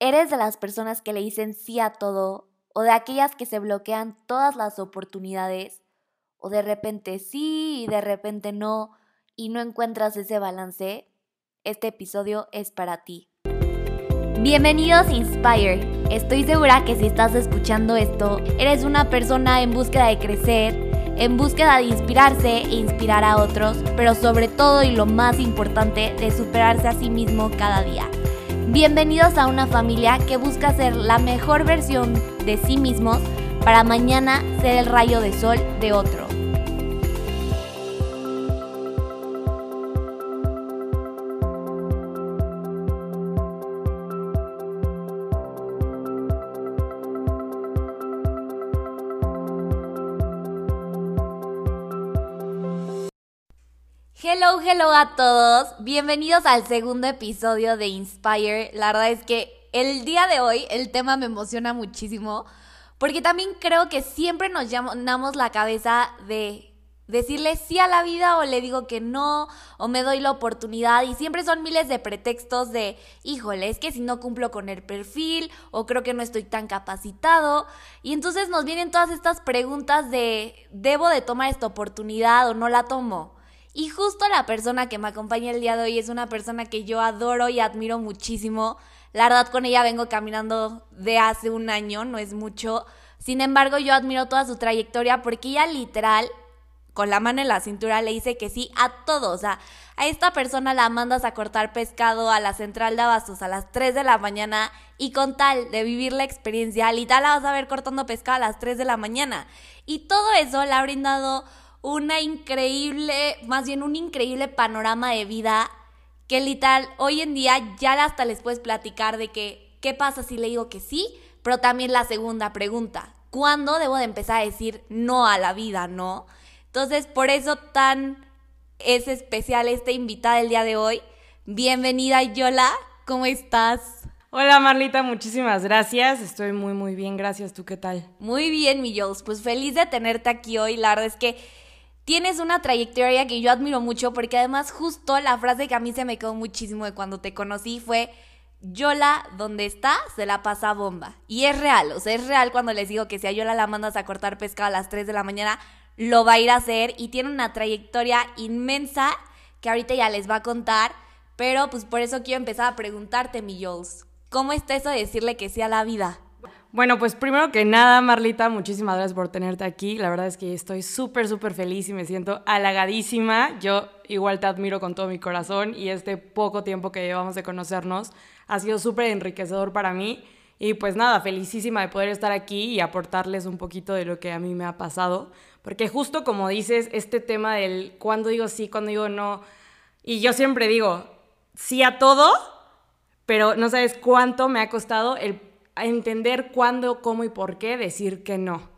¿Eres de las personas que le dicen sí a todo o de aquellas que se bloquean todas las oportunidades o de repente sí y de repente no y no encuentras ese balance? Este episodio es para ti. Bienvenidos a Inspire. Estoy segura que si estás escuchando esto, eres una persona en búsqueda de crecer, en búsqueda de inspirarse e inspirar a otros, pero sobre todo y lo más importante, de superarse a sí mismo cada día. Bienvenidos a una familia que busca ser la mejor versión de sí mismos para mañana ser el rayo de sol de otro. Hello, hello a todos. Bienvenidos al segundo episodio de Inspire. La verdad es que el día de hoy el tema me emociona muchísimo porque también creo que siempre nos llamamos la cabeza de decirle sí a la vida o le digo que no o me doy la oportunidad y siempre son miles de pretextos de híjole es que si no cumplo con el perfil o creo que no estoy tan capacitado y entonces nos vienen todas estas preguntas de debo de tomar esta oportunidad o no la tomo y justo la persona que me acompaña el día de hoy es una persona que yo adoro y admiro muchísimo. La verdad con ella vengo caminando de hace un año, no es mucho. Sin embargo, yo admiro toda su trayectoria porque ella literal, con la mano en la cintura, le dice que sí a todo. O sea, a esta persona la mandas a cortar pescado a la central de abastos a las 3 de la mañana y con tal de vivir la experiencia, literal la vas a ver cortando pescado a las 3 de la mañana. Y todo eso le ha brindado una increíble, más bien un increíble panorama de vida que literal hoy en día ya hasta les puedes platicar de que qué pasa si le digo que sí, pero también la segunda pregunta, ¿cuándo debo de empezar a decir no a la vida, no? Entonces, por eso tan es especial esta invitada el día de hoy. Bienvenida Yola, ¿cómo estás? Hola Marlita, muchísimas gracias. Estoy muy muy bien, gracias. ¿Tú qué tal? Muy bien, mi Jules. Pues feliz de tenerte aquí hoy. La verdad es que tienes una trayectoria que yo admiro mucho porque además justo la frase que a mí se me quedó muchísimo de cuando te conocí fue Yola, donde está, se la pasa bomba. Y es real, o sea, es real cuando les digo que si a Yola la mandas a cortar pescado a las 3 de la mañana, lo va a ir a hacer y tiene una trayectoria inmensa que ahorita ya les va a contar. Pero pues por eso quiero empezar a preguntarte, mi Jules, ¿cómo está eso de decirle que sí a la vida? Bueno, pues primero que nada, Marlita, muchísimas gracias por tenerte aquí. La verdad es que estoy súper, súper feliz y me siento halagadísima. Yo igual te admiro con todo mi corazón y este poco tiempo que llevamos de conocernos ha sido súper enriquecedor para mí. Y pues nada, felicísima de poder estar aquí y aportarles un poquito de lo que a mí me ha pasado. Porque justo como dices, este tema del cuándo digo sí, cuándo digo no. Y yo siempre digo sí a todo, pero no sabes cuánto me ha costado el entender cuándo, cómo y por qué decir que no.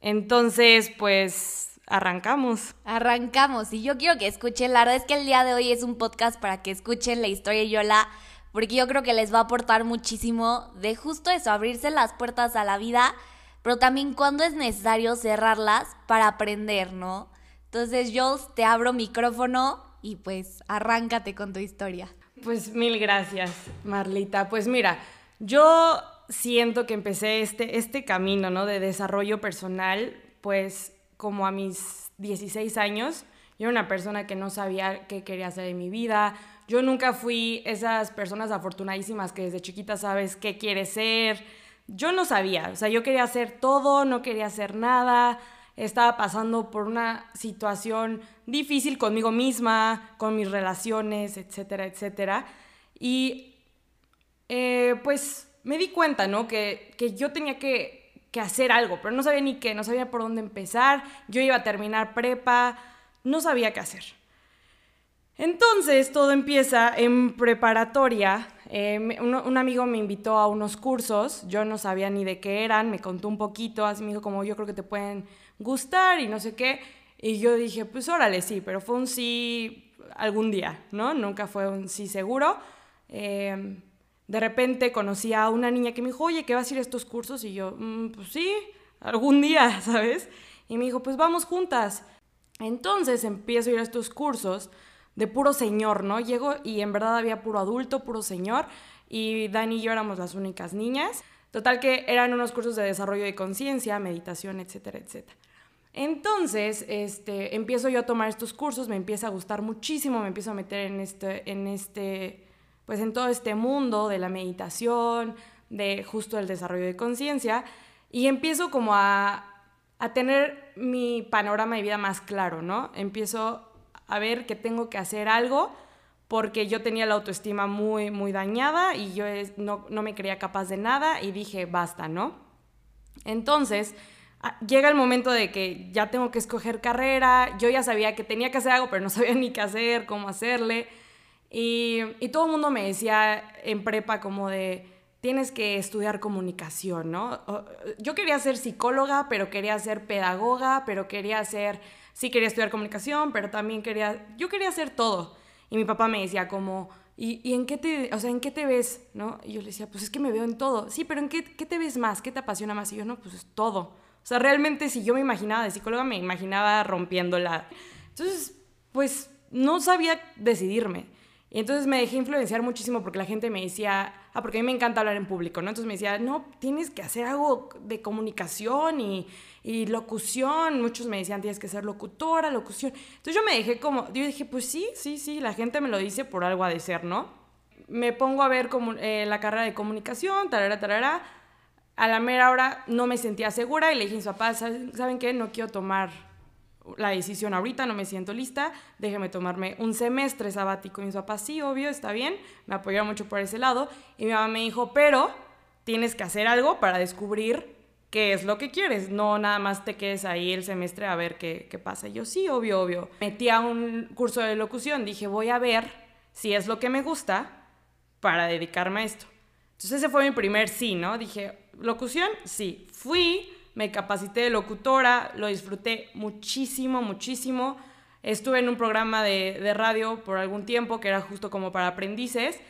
Entonces, pues arrancamos. Arrancamos. Y yo quiero que escuchen, la verdad es que el día de hoy es un podcast para que escuchen la historia de Yola, porque yo creo que les va a aportar muchísimo de justo eso, abrirse las puertas a la vida, pero también cuando es necesario cerrarlas para aprender, ¿no? Entonces, yo te abro micrófono y pues arráncate con tu historia. Pues mil gracias, Marlita. Pues mira, yo siento que empecé este, este camino ¿no? de desarrollo personal, pues como a mis 16 años. Yo era una persona que no sabía qué quería hacer en mi vida. Yo nunca fui esas personas afortunadísimas que desde chiquita sabes qué quieres ser. Yo no sabía, o sea, yo quería hacer todo, no quería hacer nada. Estaba pasando por una situación difícil conmigo misma, con mis relaciones, etcétera, etcétera. Y eh, pues me di cuenta, ¿no? Que, yo tenía que, que, hacer algo, pero no sabía ni qué, no sabía por dónde empezar, yo iba a terminar prepa, no sabía qué hacer. Entonces todo empieza en preparatoria. Eh, un, amigo me invitó a unos cursos, yo no sabía ni de qué eran, me contó un poquito, así me dijo como yo creo que te pueden gustar y no sé qué. Y yo dije, pues órale, sí, pero fue un sí algún día, ¿no? Nunca fue un sí seguro. Eh, de repente conocí a una niña que me dijo, oye, ¿qué vas a ir a estos cursos? Y yo, mm, pues sí, algún día, ¿sabes? Y me dijo, pues vamos juntas. Entonces empiezo a ir a estos cursos de puro señor, ¿no? Llego y en verdad había puro adulto, puro señor. y Dani y yo éramos las únicas niñas. Total que eran unos cursos de desarrollo de conciencia, meditación, etcétera, etcétera. Entonces, este, empiezo yo a tomar estos cursos, me empieza a gustar muchísimo, me empiezo a meter en este, en este, pues en todo este mundo de la meditación, de justo el desarrollo de conciencia, y empiezo como a, a tener mi panorama de vida más claro, ¿no? Empiezo a ver que tengo que hacer algo porque yo tenía la autoestima muy, muy dañada y yo no, no me creía capaz de nada y dije, basta, ¿no? Entonces, llega el momento de que ya tengo que escoger carrera, yo ya sabía que tenía que hacer algo, pero no sabía ni qué hacer, cómo hacerle. Y, y todo el mundo me decía en prepa como de, tienes que estudiar comunicación, ¿no? Yo quería ser psicóloga, pero quería ser pedagoga, pero quería ser, sí quería estudiar comunicación, pero también quería, yo quería hacer todo. Y mi papá me decía como, ¿y, y en, qué te, o sea, en qué te ves? ¿no? Y yo le decía, pues es que me veo en todo. Sí, pero ¿en qué, qué te ves más? ¿Qué te apasiona más? Y yo, no, pues es todo. O sea, realmente si yo me imaginaba de psicóloga, me imaginaba rompiéndola. Entonces, pues no sabía decidirme. Y entonces me dejé influenciar muchísimo porque la gente me decía, ah, porque a mí me encanta hablar en público, ¿no? Entonces me decía, no, tienes que hacer algo de comunicación y, y locución. Muchos me decían, tienes que ser locutora, locución. Entonces yo me dejé como, yo dije, pues sí, sí, sí, la gente me lo dice por algo a de ser, ¿no? Me pongo a ver como, eh, la carrera de comunicación, tarara, tarara a la mera hora no me sentía segura y le dije a mis papás, ¿saben qué? No quiero tomar la decisión ahorita, no me siento lista, déjeme tomarme un semestre sabático. Y mis papás, sí, obvio, está bien, me apoyaron mucho por ese lado. Y mi mamá me dijo, pero tienes que hacer algo para descubrir qué es lo que quieres, no nada más te quedes ahí el semestre a ver qué, qué pasa. Y yo, sí, obvio, obvio. Metí a un curso de locución, dije, voy a ver si es lo que me gusta para dedicarme a esto. Entonces ese fue mi primer sí, ¿no? Dije, locución, sí. Fui, me capacité de locutora, lo disfruté muchísimo, muchísimo. Estuve en un programa de, radio por algún tiempo que era justo como para aprendices.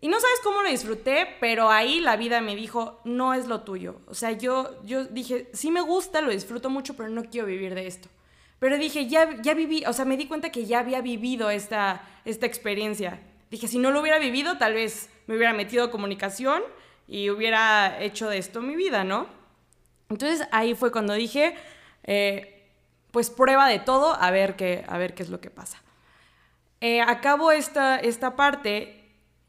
Y no sabes cómo lo disfruté, pero ahí la vida me dijo, no es lo tuyo. O sea, yo, yo dije, sí me gusta, lo disfruto mucho, pero no quiero vivir de esto. Pero dije, ya, ya viví, o sea, me di cuenta que ya había vivido esta, esta experiencia. Dije, si no lo hubiera vivido, tal vez me hubiera metido a comunicación y hubiera hecho de esto mi vida, ¿no? Entonces ahí fue cuando dije, eh, pues prueba de todo, a ver qué, a ver qué es lo que pasa. Eh, acabo esta, esta parte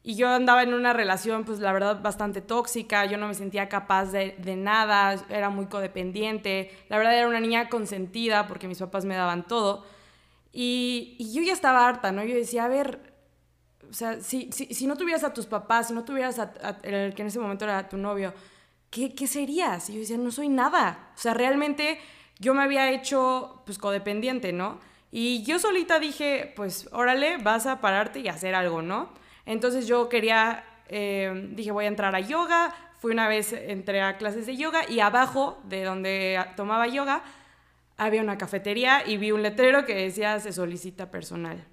y yo andaba en una relación, pues la verdad, bastante tóxica, yo no me sentía capaz de, de, nada, era muy codependiente, la verdad era una niña consentida porque mis papás me daban todo. Y, yo ya estaba harta, ¿no? Yo decía, a ver, o sea, si, si, si, no tuvieras a tus papás, si no tuvieras a, el que en ese momento era tu novio, ¿qué, ¿qué, serías? Y yo decía, no soy nada. O sea, realmente yo me había hecho, pues, codependiente, ¿no? Y yo solita dije, pues, órale, vas a pararte y hacer algo, ¿no? Entonces yo quería, eh, dije, voy a entrar a yoga. Fui una vez, entré a clases de yoga y abajo de donde tomaba yoga había una cafetería y vi un letrero que decía, se solicita personal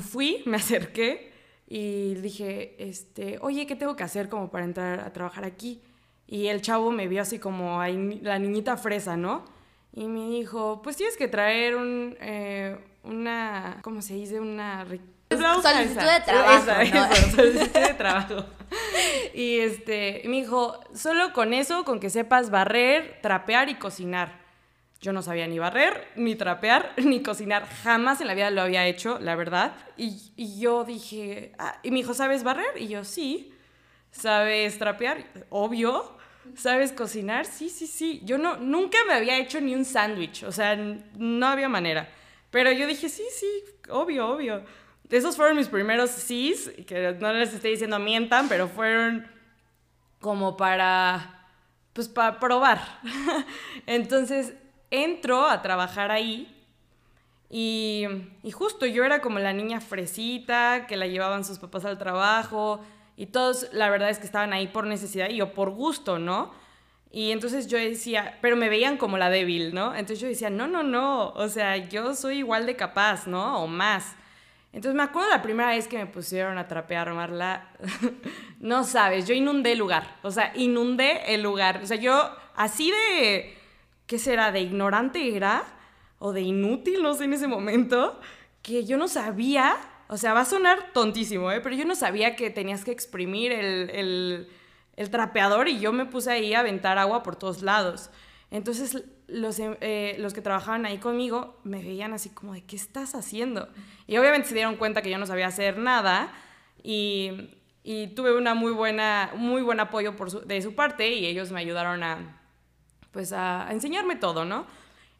fui, me acerqué y dije, este, oye, ¿qué tengo que hacer como para entrar a trabajar aquí? Y el chavo me vio así como la niñita fresa, ¿no? Y me dijo, pues tienes que traer un, eh, una, ¿cómo se dice? Una... Solicitud de trabajo. solicitud de trabajo. y este, me dijo, solo con eso, con que sepas barrer, trapear y cocinar. Yo no sabía ni barrer, ni trapear, ni cocinar. Jamás en la vida lo había hecho, la verdad. Y, yo dije, ah, y me dijo, ¿sabes barrer? Y yo, sí. ¿Sabes trapear? Obvio. ¿Sabes cocinar? Sí, sí, sí. Yo no, nunca me había hecho ni un sándwich. O sea, no había manera. Pero yo dije, sí, sí, obvio, obvio. Esos fueron mis primeros sís, que no les estoy diciendo mientan, pero fueron como para, pues para probar. Entonces, entro a trabajar ahí y, justo yo era como la niña fresita que la llevaban sus papás al trabajo y todos la verdad es que estaban ahí por necesidad y yo por gusto, ¿no? Y entonces yo decía, pero me veían como la débil, ¿no? Entonces yo decía, no, no, no, o sea, yo soy igual de capaz, ¿no? O más. Entonces me acuerdo la primera vez que me pusieron a trapear, Marla, no sabes, yo inundé el lugar, o sea, inundé el lugar, o sea, yo así de ¿qué será? De ignorante era, o de inútil, no sé, en ese momento, que yo no sabía o sea, va a sonar tontísimo, ¿eh? pero yo no sabía que tenías que exprimir el, trapeador y yo me puse ahí a aventar agua por todos lados. Entonces los, eh, los que trabajaban ahí conmigo me veían así como de, ¿qué estás haciendo? Y obviamente se dieron cuenta que yo no sabía hacer nada y, y tuve una muy buena, muy buen apoyo por de su parte y ellos me ayudaron a, pues a, enseñarme todo, ¿no?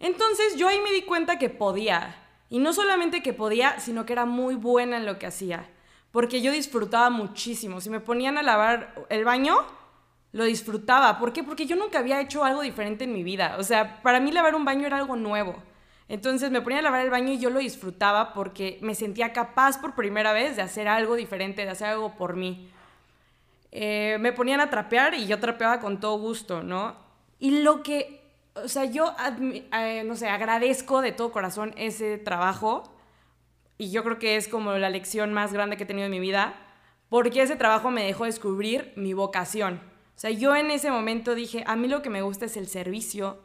Entonces yo ahí me di cuenta que podía. Y no solamente que podía, sino que era muy buena en lo que hacía. Porque yo disfrutaba muchísimo. Si me ponían a lavar el baño, lo disfrutaba. ¿Por qué? Porque yo nunca había hecho algo diferente en mi vida. O sea, para mí lavar un baño era algo nuevo. Entonces me ponía a lavar el baño y yo lo disfrutaba porque me sentía capaz por primera vez de hacer algo diferente, de hacer algo por mí. Eh, me ponían a trapear y yo trapeaba con todo gusto, ¿no? Y lo que, o sea, yo, eh, no sé, agradezco de todo corazón ese trabajo y yo creo que es como la lección más grande que he tenido en mi vida, porque ese trabajo me dejó descubrir mi vocación. O sea, yo en ese momento dije, a mí lo que me gusta es el servicio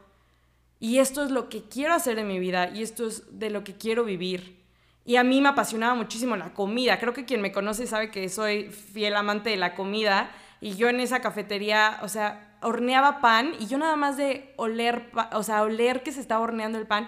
y esto es lo que quiero hacer en mi vida y esto es de lo que quiero vivir. Y a mí me apasionaba muchísimo la comida. Creo que quien me conoce sabe que soy fiel amante de la comida y yo en esa cafetería, o sea, horneaba pan y yo nada más de oler, o sea, oler que se estaba horneando el pan,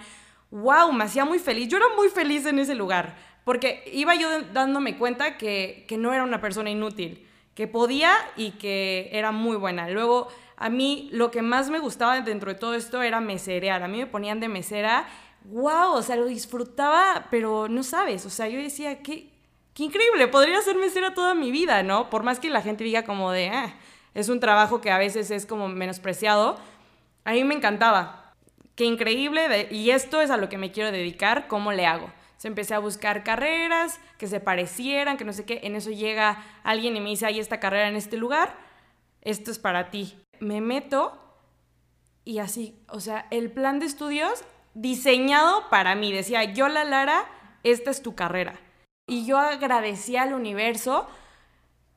wow, me hacía muy feliz. Yo era muy feliz en ese lugar, porque iba yo dándome cuenta que, que no era una persona inútil, que podía y que era muy buena. Luego, a mí lo que más me gustaba dentro de todo esto era meserear. A mí me ponían de mesera, wow, o sea, lo disfrutaba, pero no sabes, o sea, yo decía, qué, qué increíble, podría ser mesera toda mi vida, ¿no? Por más que la gente diga como de, ah, es un trabajo que a veces es como menospreciado. A mí me encantaba. Qué increíble. y esto es a lo que me quiero dedicar. ¿Cómo le hago? Se empecé a buscar carreras que se parecieran, que no sé qué. En eso llega alguien y me dice, hay esta carrera en este lugar. Esto es para ti. Me meto y así, o sea, el plan de estudios diseñado para mí. Decía, yo la Lara, esta es tu carrera. Y yo agradecía al universo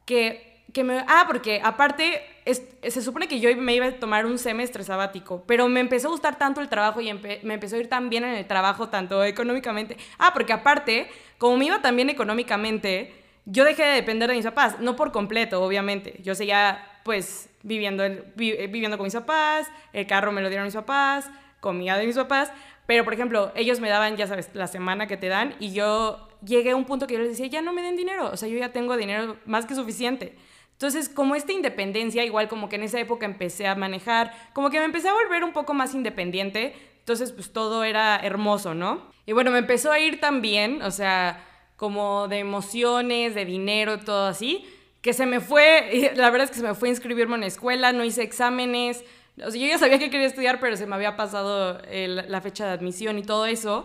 que que me... Ah, porque aparte, se supone que yo me iba a tomar un semestre sabático, pero me empezó a gustar tanto el trabajo y me empezó a ir tan bien en el trabajo, tanto económicamente. Ah, porque aparte, como me iba tan bien económicamente, yo dejé de depender de mis papás, no por completo, obviamente. Yo seguía, pues, viviendo, viviendo con mis papás, el carro me lo dieron mis papás, comida de mis papás, pero, por ejemplo, ellos me daban, ya sabes, la semana que te dan y yo llegué a un punto que yo les decía, ya no me den dinero, o sea, yo ya tengo dinero más que suficiente. Entonces, como esta independencia, igual como que en esa época empecé a manejar, como que me empecé a volver un poco más independiente, entonces pues todo era hermoso, ¿no? Y bueno, me empezó a ir también, o sea, como de emociones, de dinero, todo así, que se me fue, la verdad es que se me fue a inscribirme en la escuela, no hice exámenes, o sea, yo ya sabía que quería estudiar, pero se me había pasado la fecha de admisión y todo eso,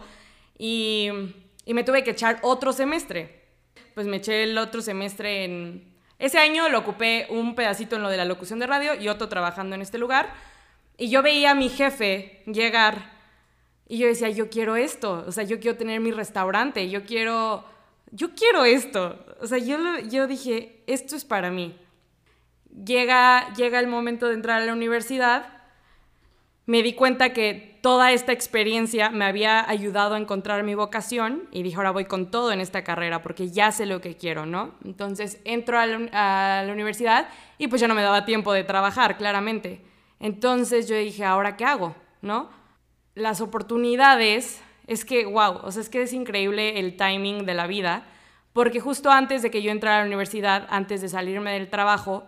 y me tuve que echar otro semestre. Pues me eché el otro semestre en ese año lo ocupé un pedacito en lo de la locución de radio y otro trabajando en este lugar. Y yo veía a mi jefe llegar y yo decía, yo quiero esto, o sea, yo quiero tener mi restaurante, yo quiero, yo quiero esto. O sea, yo, yo dije, esto es para mí. Llega, llega el momento de entrar a la universidad me di cuenta que toda esta experiencia me había ayudado a encontrar mi vocación y dije, ahora voy con todo en esta carrera porque ya sé lo que quiero, ¿no? Entonces entro a la, universidad y pues ya no me daba tiempo de trabajar, claramente. Entonces yo dije, ¿ahora qué hago? ¿No? Las oportunidades, es que, wow, o sea, es que es increíble el timing de la vida, porque justo antes de que yo entrara a la universidad, antes de salirme del trabajo,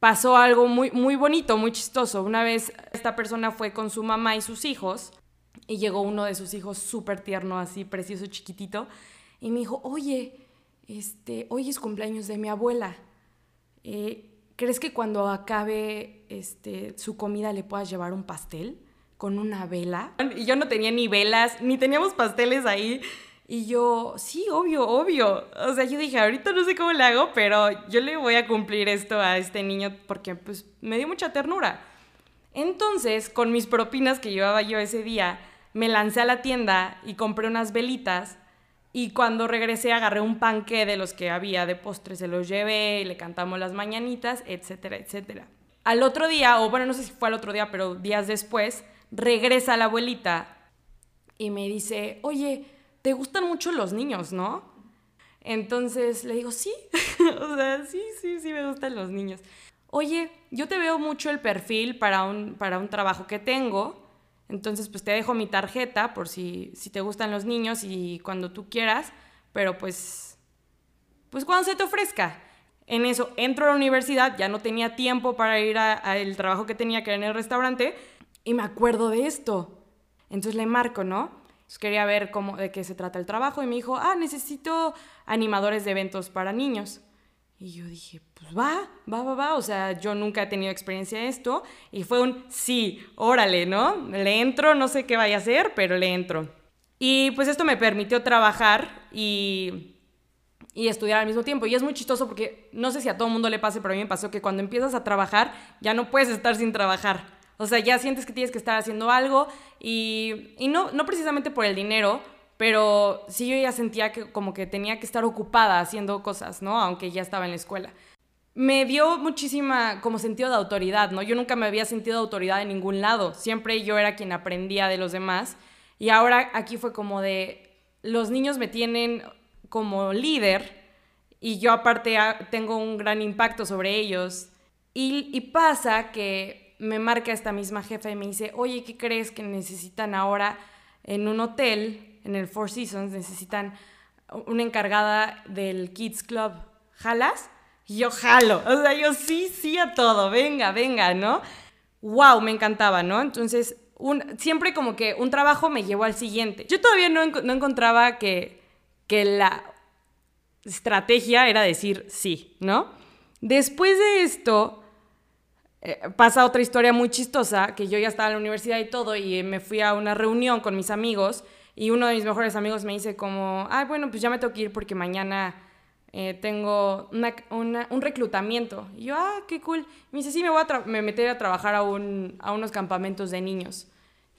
pasó algo muy, muy bonito, muy chistoso. Una vez esta persona fue con su mamá y sus hijos y llegó uno de sus hijos súper tierno, así precioso, chiquitito, y me dijo, oye, este, hoy es cumpleaños de mi abuela. Eh, ¿Crees que cuando acabe este, su comida le puedas llevar un pastel con una vela? Y yo no tenía ni velas, ni teníamos pasteles ahí. Y yo, sí, obvio, obvio. O sea, yo dije, ahorita no sé cómo le hago, pero yo le voy a cumplir esto a este niño porque pues me dio mucha ternura. Entonces, con mis propinas que llevaba yo ese día, me lancé a la tienda y compré unas velitas y cuando regresé agarré un panque de los que había de postre, se los llevé le cantamos las mañanitas, etcétera, etcétera. Al otro día, o bueno, no sé si fue al otro día, pero días después, regresa la abuelita y me dice, oye, te gustan mucho los niños, ¿no? Entonces le digo, sí, o sea, sí, sí, sí me gustan los niños. Oye, yo te veo mucho el perfil para un, para un trabajo que tengo, entonces pues te dejo mi tarjeta por si, si te gustan los niños y cuando tú quieras, pero pues, pues cuando se te ofrezca. En eso entro a la universidad, ya no tenía tiempo para ir al trabajo que tenía que era en el restaurante y me acuerdo de esto. Entonces le marco, ¿no? Quería ver cómo, de qué se trata el trabajo y me dijo, ah, necesito animadores de eventos para niños. Y yo dije, pues va, va, va, va. O sea, yo nunca he tenido experiencia en esto. Y fue un sí, órale, ¿no? Le entro, no sé qué vaya a hacer, pero le entro. Y pues esto me permitió trabajar y, y estudiar al mismo tiempo. Y es muy chistoso porque no sé si a todo mundo le pase, pero a mí me pasó que cuando empiezas a trabajar ya no puedes estar sin trabajar. O sea, ya sientes que tienes que estar haciendo algo y, y no, no precisamente por el dinero, pero sí yo ya sentía que como que tenía que estar ocupada haciendo cosas, ¿no? Aunque ya estaba en la escuela. Me dio muchísima como sentido de autoridad, ¿no? Yo nunca me había sentido autoridad en ningún lado, siempre yo era quien aprendía de los demás y ahora aquí fue como de los niños me tienen como líder y yo aparte tengo un gran impacto sobre ellos y, y pasa que me marca esta misma jefa y me dice, oye, ¿qué crees que necesitan ahora en un hotel, en el Four Seasons, necesitan una encargada del Kids Club? ¿Jalas? Y yo jalo, o sea, yo sí, sí a todo, venga, venga, ¿no? ¡Wow! Me encantaba, ¿no? Entonces, siempre como que un trabajo me llevó al siguiente. Yo todavía no, no encontraba que, que la estrategia era decir sí, ¿no? Después de esto, eh, pasa otra historia muy chistosa, que yo ya estaba en la universidad y todo, y me fui a una reunión con mis amigos, y uno de mis mejores amigos me dice como, ay, bueno, pues ya me tengo que ir porque mañana eh, tengo un reclutamiento. Y yo, ah, qué cool. me dice, sí, me voy a me meter a trabajar a, un, a unos campamentos de niños.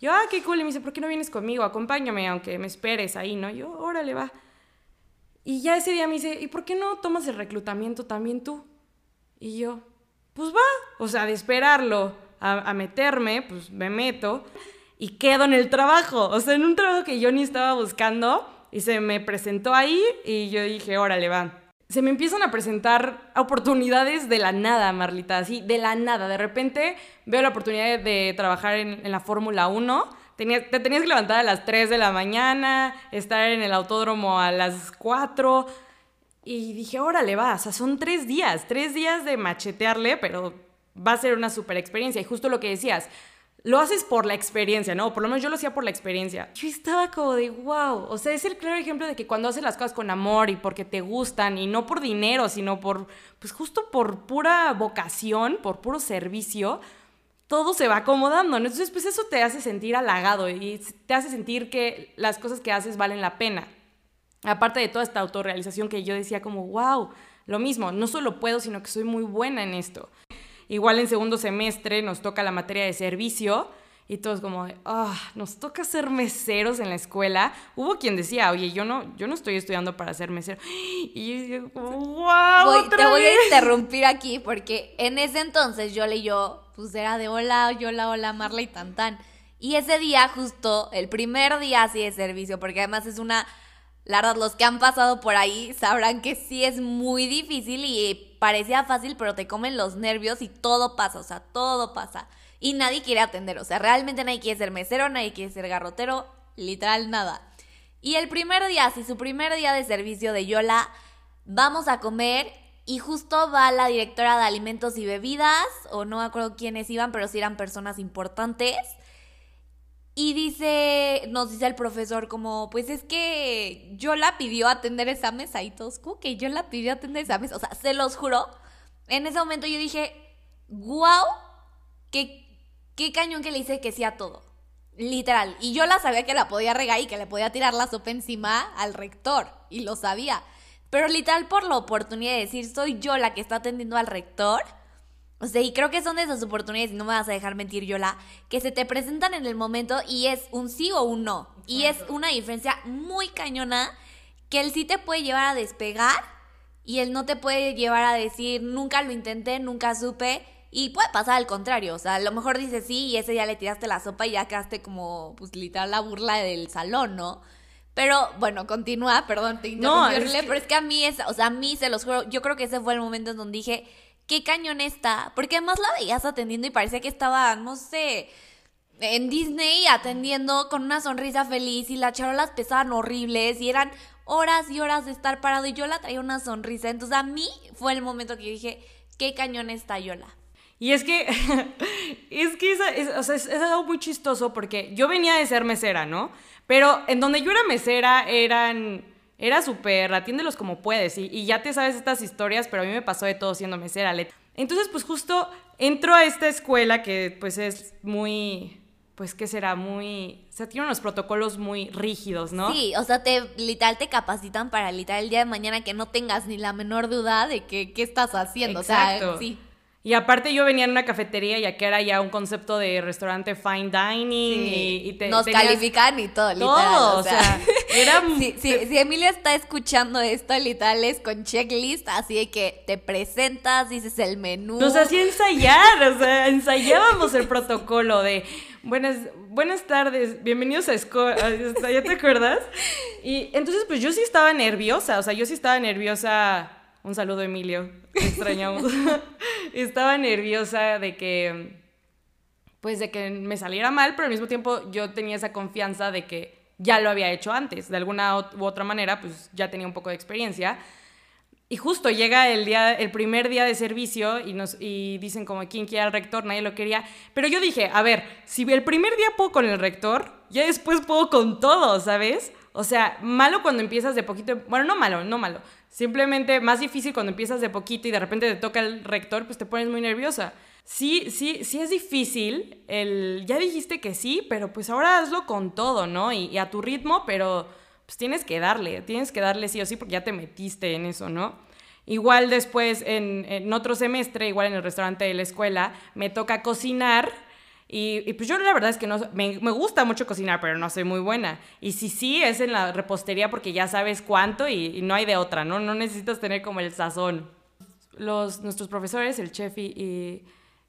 yo, ah, qué cool. Y me dice, ¿por qué no vienes conmigo? Acompáñame, aunque me esperes ahí, ¿no? yo, órale, va. Y ya ese día me dice, ¿y por qué no tomas el reclutamiento también tú? Y yo, pues va, o sea, de esperarlo a, meterme, pues me meto y quedo en el trabajo, o sea, en un trabajo que yo ni estaba buscando y se me presentó ahí y yo dije, órale, va. Se me empiezan a presentar oportunidades de la nada, Marlita, así, de la nada. De repente veo la oportunidad de, trabajar en, la Fórmula 1. te tenías que levantar a las 3 de la mañana, estar en el autódromo a las 4 y dije, órale, va, o sea, son tres días, tres días de machetearle, pero va a ser una super experiencia. Y justo lo que decías, lo haces por la experiencia, ¿no? Por lo menos yo lo hacía por la experiencia. Yo estaba como de, wow, o sea, es el claro ejemplo de que cuando haces las cosas con amor y porque te gustan y no por dinero, sino por, pues justo por pura vocación, por puro servicio, todo se va acomodando. Entonces, pues eso te hace sentir halagado y te hace sentir que las cosas que haces valen la pena. Aparte de toda esta autorrealización que yo decía como, wow, lo mismo, no solo puedo, sino que soy muy buena en esto. Igual en segundo semestre nos toca la materia de servicio y todos como, ah, nos toca ser meseros en la escuela. Hubo quien decía, oye, yo no, yo no estoy estudiando para ser mesero. Y yo como, wow. te voy a interrumpir aquí porque en ese entonces yo leí yo, pues era de hola, hola, hola, Marley, tan tan. Y ese día, justo el primer día así de servicio, porque además es una la verdad, los que han pasado por ahí sabrán que sí es muy difícil y parecía fácil, pero te comen los nervios y todo pasa, o sea, todo pasa. Y nadie quiere atender, o sea, realmente nadie quiere ser mesero, nadie quiere ser garrotero, literal nada. Y el primer día, si su primer día de servicio de Yola, vamos a comer y justo va la directora de alimentos y bebidas, o no me acuerdo quiénes iban, pero sí eran personas importantes. Y dice, nos dice el profesor como, pues es que yo la pidió atender esa mesa y todos, ¿cómo que yo la pidió atender esa mesa? O sea, se los juro, en ese momento yo dije, wow, qué, qué cañón que le hice que sí a todo. Literal. Y yo la sabía que la podía regar y que le podía tirar la sopa encima al rector. Y lo sabía. Pero literal por la oportunidad de decir, soy yo la que está atendiendo al rector o sea, y creo que son de esas oportunidades, y no me vas a dejar mentir, Yola, que se te presentan en el momento y es un sí o un no. Y es una diferencia muy cañona que el sí te puede llevar a despegar y el no te puede llevar a decir, nunca lo intenté, nunca supe. Y puede pasar al contrario, o sea, a lo mejor dices sí y ese día le tiraste la sopa y ya quedaste como, pues literal, la burla del salón, ¿no? Pero bueno, continúa, perdón, te interrumpí, pero es que a mí, es, o sea, a mí se los juro, yo creo que ese fue el momento en donde dije, qué cañón está, porque además la veías atendiendo y parecía que estaba, no sé, en Disney atendiendo con una sonrisa feliz y las charolas pesaban horribles y eran horas y horas de estar parado y yo la traía una sonrisa. Entonces a mí fue el momento que dije, qué cañón está Yola. Y es que, es que es, o sea, es, algo muy chistoso porque yo venía de ser mesera, ¿no? Pero en donde yo era mesera eran, era súper, atiéndelos como puedes y, y, ya te sabes estas historias, pero a mí me pasó de todo siendo mesera. Entonces, pues justo entro a esta escuela que pues es muy, pues que será muy, o sea, tiene unos protocolos muy rígidos, ¿no? Sí, o sea, te literal te capacitan para literal el día de mañana que no tengas ni la menor duda de que qué estás haciendo, Exacto. o sea, sí. Y aparte yo venía en una cafetería y aquí era ya un concepto de restaurante fine dining y, te, Nos califican y todo, literal. Todo, o sea, era... Sí, sí, si Emilia está escuchando esto, literal es con checklist, así de que te presentas, dices el menú. Nos hacía ensayar, o sea, ensayábamos el protocolo de buenas, buenas tardes, bienvenidos a Escola, ¿ya te acuerdas? Y entonces pues yo sí estaba nerviosa, o sea, yo sí estaba nerviosa un saludo, Emilio. Extrañamos. Estaba nerviosa de que, pues, de que me saliera mal, pero al mismo tiempo yo tenía esa confianza de que ya lo había hecho antes. De alguna u otra manera, pues, ya tenía un poco de experiencia. Y justo llega el día, el primer día de servicio y nos y dicen como quién quiere al rector, nadie lo quería. Pero yo dije, a ver, si el primer día puedo con el rector, ya después puedo con todo, ¿sabes? O sea, malo cuando empiezas de poquito, bueno, no malo, no malo, Simplemente más difícil cuando empiezas de poquito y de repente te toca el rector, pues te pones muy nerviosa. Sí, sí, sí es difícil. El, ya dijiste que sí, pero pues ahora hazlo con todo, ¿no? Y, a tu ritmo, pero pues tienes que darle, tienes que darle sí o sí porque ya te metiste en eso, ¿no? Igual después, en, en otro semestre, igual en el restaurante de la escuela, me toca cocinar y, pues yo la verdad es que no, me, gusta mucho cocinar, pero no soy muy buena. Y si sí, es en la repostería porque ya sabes cuánto y, no hay de otra, ¿no? No necesitas tener como el sazón. Los, nuestros profesores, el chef y,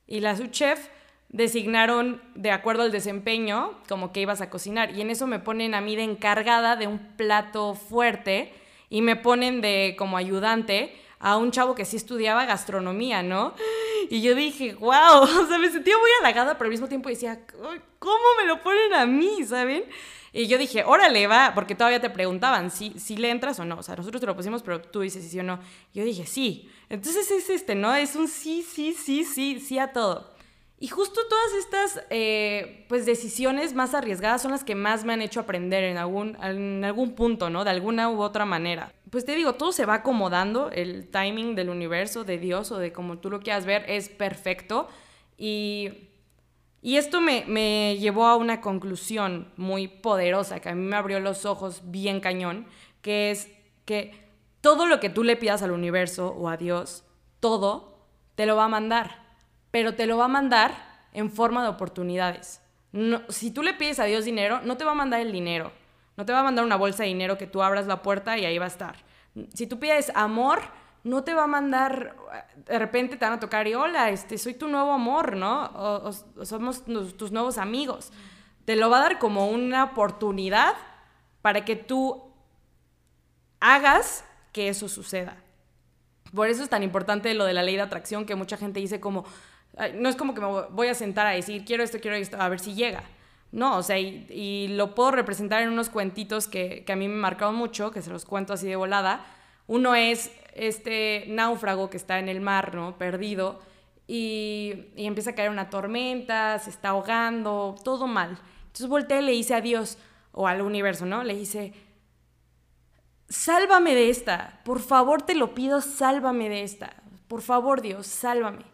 y, la subchef, designaron de acuerdo al desempeño como que ibas a cocinar. Y en eso me ponen a mí de encargada de un plato fuerte y me ponen de como ayudante a un chavo que sí estudiaba gastronomía, ¿no? Y yo dije, wow, o sea, me sentía muy halagada, pero al mismo tiempo decía, ¿cómo me lo ponen a mí, ¿saben? Y yo dije, órale, va, porque todavía te preguntaban si, si le entras o no. O sea, nosotros te lo pusimos, pero tú dices sí o no. Yo dije, sí. Entonces es este, ¿no? Es un sí, sí, sí, sí, sí a todo. Y justo todas estas eh, pues decisiones más arriesgadas son las que más me han hecho aprender en algún, en algún punto, ¿no? De alguna u otra manera. Pues te digo, todo se va acomodando, el timing del universo, de Dios o de como tú lo quieras ver es perfecto. Y, y esto me, me llevó a una conclusión muy poderosa, que a mí me abrió los ojos bien cañón, que es que todo lo que tú le pidas al universo o a Dios, todo te lo va a mandar pero te lo va a mandar en forma de oportunidades. Si tú le pides a Dios dinero, no te va a mandar el dinero. No te va a mandar una bolsa de dinero que tú abras la puerta y ahí va a estar. Si tú pides amor, no te va a mandar, de repente te van a tocar y hola, este, soy tu nuevo amor, ¿no? O, somos tus nuevos amigos. Te lo va a dar como una oportunidad para que tú hagas que eso suceda. Por eso es tan importante lo de la ley de atracción que mucha gente dice como, no es como que me voy a sentar a decir, quiero esto, quiero esto, a ver si llega. No, o sea, y, lo puedo representar en unos cuentitos que, a mí me marcaron mucho, que se los cuento así de volada. Uno es este náufrago que está en el mar, ¿no? Perdido, y, empieza a caer una tormenta, se está ahogando, todo mal. Entonces volteé y le dice a Dios, o al universo, ¿no? Le dice, sálvame de esta, por favor te lo pido, sálvame de esta, por favor Dios, sálvame.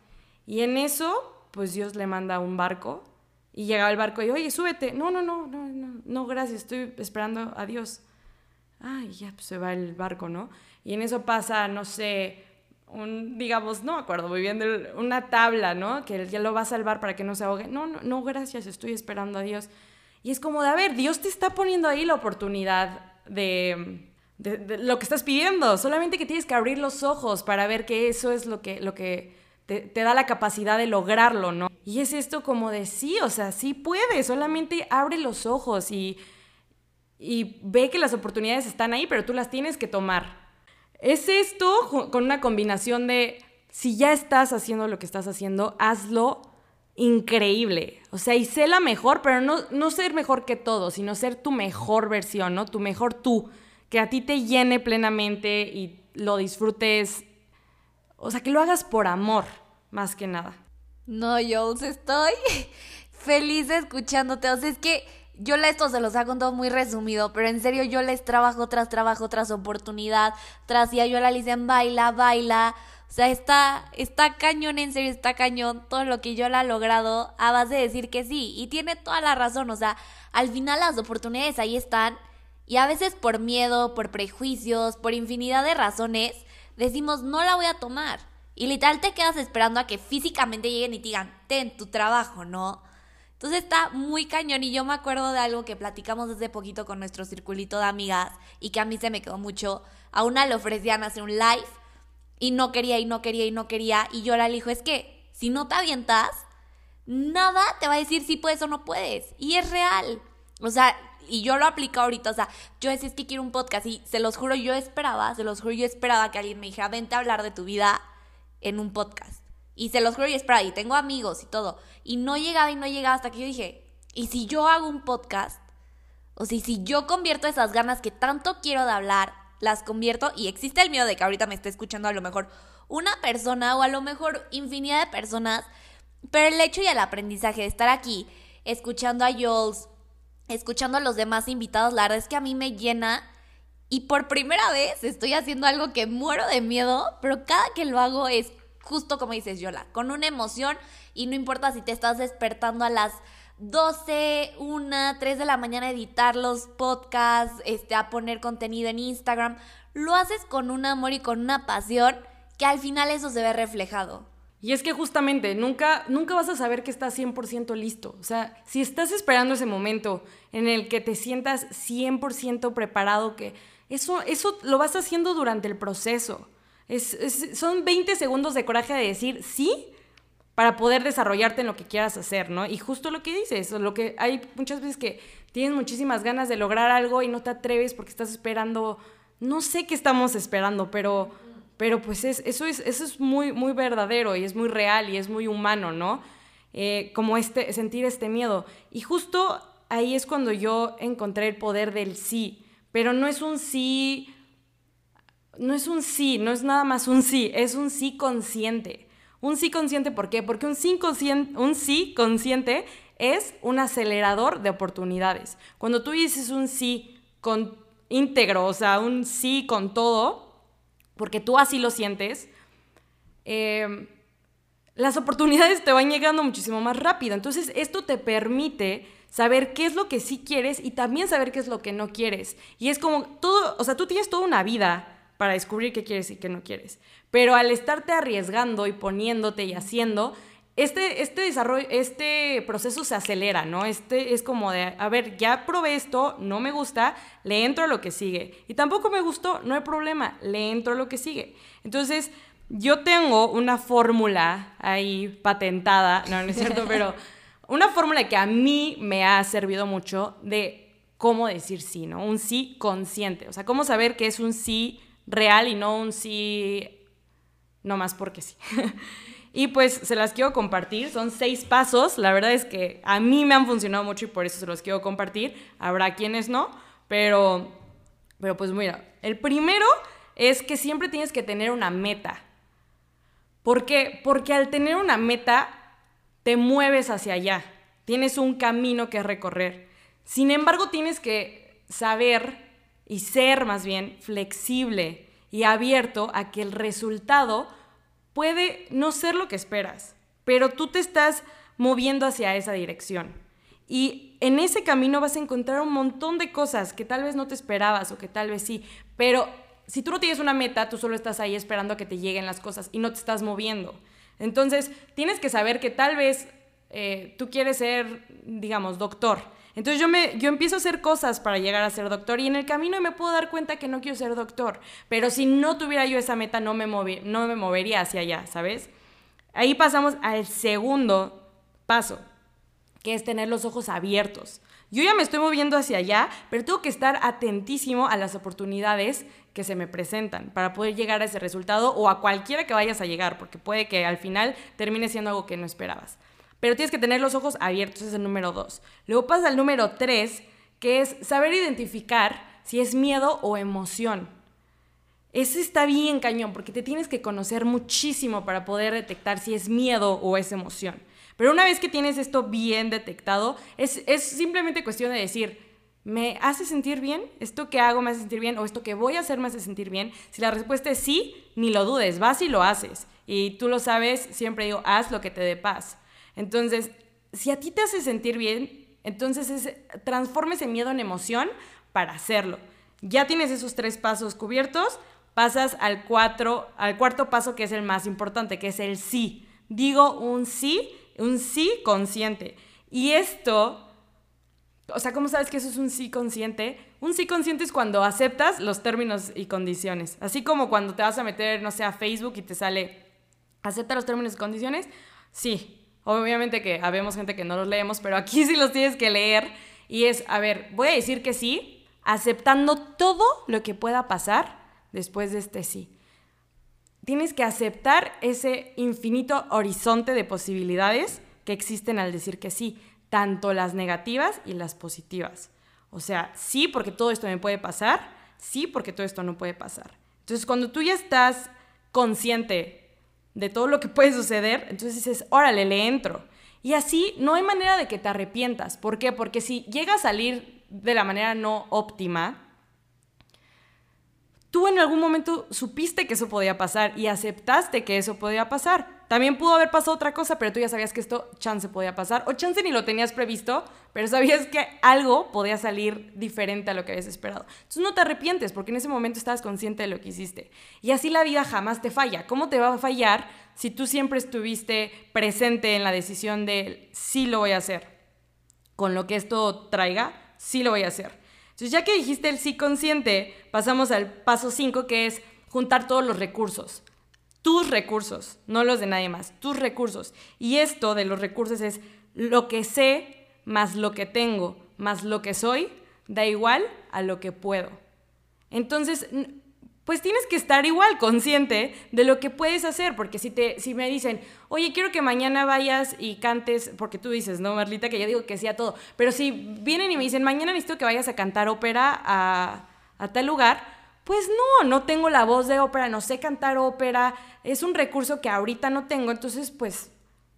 Y en eso, pues Dios le manda un barco y llega el barco y, oye, súbete. No, no, no, no, no, no, gracias, estoy esperando a Dios. Ay, ya pues se va el barco, ¿no? Y en eso pasa, no sé, un, digamos, no me acuerdo muy bien, una tabla, ¿no? Que ya lo va a salvar para que no se ahogue. No, no, no, gracias, estoy esperando a Dios. Y es como de, a ver, Dios te está poniendo ahí la oportunidad de, de, lo que estás pidiendo. Solamente que tienes que abrir los ojos para ver que eso es lo que, lo que te, da la capacidad de lograrlo, ¿no? Y es esto como de sí, o sea, sí puedes, solamente abre los ojos y, y ve que las oportunidades están ahí, pero tú las tienes que tomar. Es esto con una combinación de, si ya estás haciendo lo que estás haciendo, hazlo increíble. O sea, y sé la mejor, pero no, no ser mejor que todo, sino ser tu mejor versión, ¿no? Tu mejor tú. Que a ti te llene plenamente y lo disfrutes. O sea, que lo hagas por amor, más que nada. No, yo estoy feliz escuchándote. O sea, es que yo esto se los ha contado muy resumido, pero en serio yo les trabajo tras trabajo, tras oportunidad, tras ya yo la en baila, baila. O sea, está, está cañón, en serio, está cañón todo lo que yo la he logrado a base de decir que sí. Y tiene toda la razón, o sea, al final las oportunidades ahí están. Y a veces por miedo, por prejuicios, por infinidad de razones, decimos no la voy a tomar. Y literal te quedas esperando a que físicamente lleguen y te digan, ten tu trabajo, ¿no? Entonces está muy cañón y yo me acuerdo de algo que platicamos hace poquito con nuestro circulito de amigas y que a mí se me quedó mucho. A una le ofrecían hacer un live y no quería y no quería y no quería y yo le dijo, es que si no te avientas, nada te va a decir si puedes o no puedes. Y es real. O sea, y yo lo aplico ahorita, o sea, yo decía, que quiero un podcast y se los juro, yo esperaba, se los juro, yo esperaba que alguien me dijera, vente a hablar de tu vida en un podcast. Y se los juro y esperaba, y tengo amigos y todo. Y no llegaba y no llegaba hasta que yo dije, ¿y si yo hago un podcast? O si yo convierto esas ganas que tanto quiero de hablar, las convierto y existe el miedo de que ahorita me esté escuchando a lo mejor una persona o a lo mejor infinidad de personas, pero el hecho y el aprendizaje de estar aquí, escuchando a Jules, escuchando a los demás invitados, la verdad es que a mí me llena y por primera vez estoy haciendo algo que muero de miedo, pero cada que lo hago es justo como dices Yola, con una emoción y no importa si te estás despertando a las 12, 1, 3 de la mañana a editar los podcasts, este, a poner contenido en Instagram, lo haces con un amor y con una pasión que al final eso se ve reflejado. Y es que justamente nunca, nunca vas a saber que estás 100% listo. O sea, si estás esperando ese momento en el que te sientas 100% preparado, que eso, eso lo vas haciendo durante el proceso. Es, son 20 segundos de coraje de decir sí para poder desarrollarte en lo que quieras hacer, ¿no? Y justo lo que dices, lo que hay muchas veces que tienes muchísimas ganas de lograr algo y no te atreves porque estás esperando, no sé qué estamos esperando, pero, pero pues es, eso, es, eso es muy, muy verdadero y es muy real y es muy humano, ¿no? Eh, como este, sentir este miedo. Y justo ahí es cuando yo encontré el poder del sí, pero no es un sí no es un sí, no es nada más un sí, es un sí consciente. Un sí consciente, ¿por qué? Porque un sí, consciente, un sí consciente es un acelerador de oportunidades. Cuando tú dices un sí con íntegro, o sea, un sí con todo, porque tú así lo sientes, em, las oportunidades te van llegando muchísimo más rápido. Entonces, esto te permite saber qué es lo que sí quieres y también saber qué es lo que no quieres. Y es como todo, o sea, tú tienes toda una vida para descubrir qué quieres y qué no quieres. Pero al estarte arriesgando y poniéndote y haciendo, este, este desarrollo, este proceso se acelera, ¿no? Este es como de, a ver, ya probé esto, no me gusta, le entro a lo que sigue. Y tampoco me gustó, no hay problema, le entro a lo que sigue. Entonces, yo tengo una fórmula ahí patentada, no, no es cierto, pero una fórmula que a mí me ha servido mucho de cómo decir sí, ¿no? Un sí consciente, o sea, cómo saber que es un sí real y no un sí, no más porque sí. y pues se las quiero compartir, son seis pasos, la verdad es que a mí me han funcionado mucho y por eso se los quiero compartir, habrá quienes no, pero, pero pues mira, el primero es que siempre tienes que tener una meta. ¿Por qué? Porque al tener una meta te mueves hacia allá, tienes un camino que recorrer. Sin embargo, tienes que saber y ser más bien flexible y abierto a que el resultado puede no ser lo que esperas, pero tú te estás moviendo hacia esa dirección. Y en ese camino vas a encontrar un montón de cosas que tal vez no te esperabas o que tal vez sí, pero si tú no tienes una meta, tú solo estás ahí esperando a que te lleguen las cosas y no te estás moviendo. Entonces, tienes que saber que tal vez eh, tú quieres ser, digamos, doctor entonces yo, me, yo empiezo a hacer cosas para llegar a ser doctor y en el camino me puedo dar cuenta que no quiero ser doctor. Pero si no tuviera yo esa meta, no me, no me movería hacia allá, ¿sabes? Ahí pasamos al segundo paso, que es tener los ojos abiertos. Yo ya me estoy moviendo hacia allá, pero tengo que estar atentísimo a las oportunidades que se me presentan para poder llegar a ese resultado o a cualquiera que vayas a llegar, porque puede que al final termine siendo algo que no esperabas. Pero tienes que tener los ojos abiertos, es el número dos. Luego pasa al número tres, que es saber identificar si es miedo o emoción. Ese está bien cañón, porque te tienes que conocer muchísimo para poder detectar si es miedo o es emoción. Pero una vez que tienes esto bien detectado, es, simplemente cuestión de decir, ¿me hace sentir bien? ¿Esto que hago me hace sentir bien? ¿O esto que voy a hacer me hace sentir bien? Si la respuesta es sí, ni lo dudes, vas y lo haces. Y tú lo sabes, siempre digo, haz lo que te dé paz. Entonces, si a ti te hace sentir bien, entonces es, transforma ese miedo en emoción para hacerlo. Ya tienes esos tres pasos cubiertos, pasas al, cuatro, al cuarto paso que es el más importante, que es el sí. Digo un sí un sí consciente. Y esto, o sea, ¿cómo sabes que eso es un sí consciente? Un sí consciente es cuando aceptas los términos y condiciones. Así como cuando te vas a meter, no sé, a Facebook y te sale, ¿acepta los términos y condiciones? Sí. Obviamente que habemos gente que no los leemos, pero aquí sí los tienes que leer. Y es, a ver, voy a decir que sí, aceptando todo lo que pueda pasar después de este sí tienes que aceptar ese infinito horizonte de posibilidades que existen al decir que sí, tanto las negativas y las positivas. O sea, sí porque todo esto me puede pasar, sí porque todo esto no puede pasar. Entonces, cuando tú ya estás consciente de todo lo que puede suceder, entonces dices, órale, le entro. Y así no hay manera de que te arrepientas. ¿Por qué? Porque si llega a salir de la manera no óptima, tú en algún momento supiste que eso podía pasar y aceptaste que eso podía pasar. También pudo haber pasado otra cosa, pero tú ya sabías que esto chance podía pasar. O chance ni lo tenías previsto, pero sabías que algo podía salir diferente a lo que habías esperado. Entonces no te arrepientes porque en ese momento estabas consciente de lo que hiciste. Y así la vida jamás te falla. ¿Cómo te va a fallar si tú siempre estuviste presente en la decisión de sí lo voy a hacer? Con lo que esto traiga, sí lo voy a hacer. Entonces, ya que dijiste el sí consciente, pasamos al paso 5, que es juntar todos los recursos. Tus recursos, no los de nadie más, tus recursos. Y esto de los recursos es lo que sé más lo que tengo, más lo que soy, da igual a lo que puedo. Entonces, pues tienes que estar igual consciente de lo que puedes hacer, porque si, te, si me dicen, oye, quiero que mañana vayas y cantes, porque tú dices, no, Marlita, que yo digo que sí a todo, pero si vienen y me dicen, mañana necesito que vayas a cantar ópera a, a tal lugar, pues no, no tengo la voz de ópera, no sé cantar ópera, es un recurso que ahorita no tengo, entonces pues,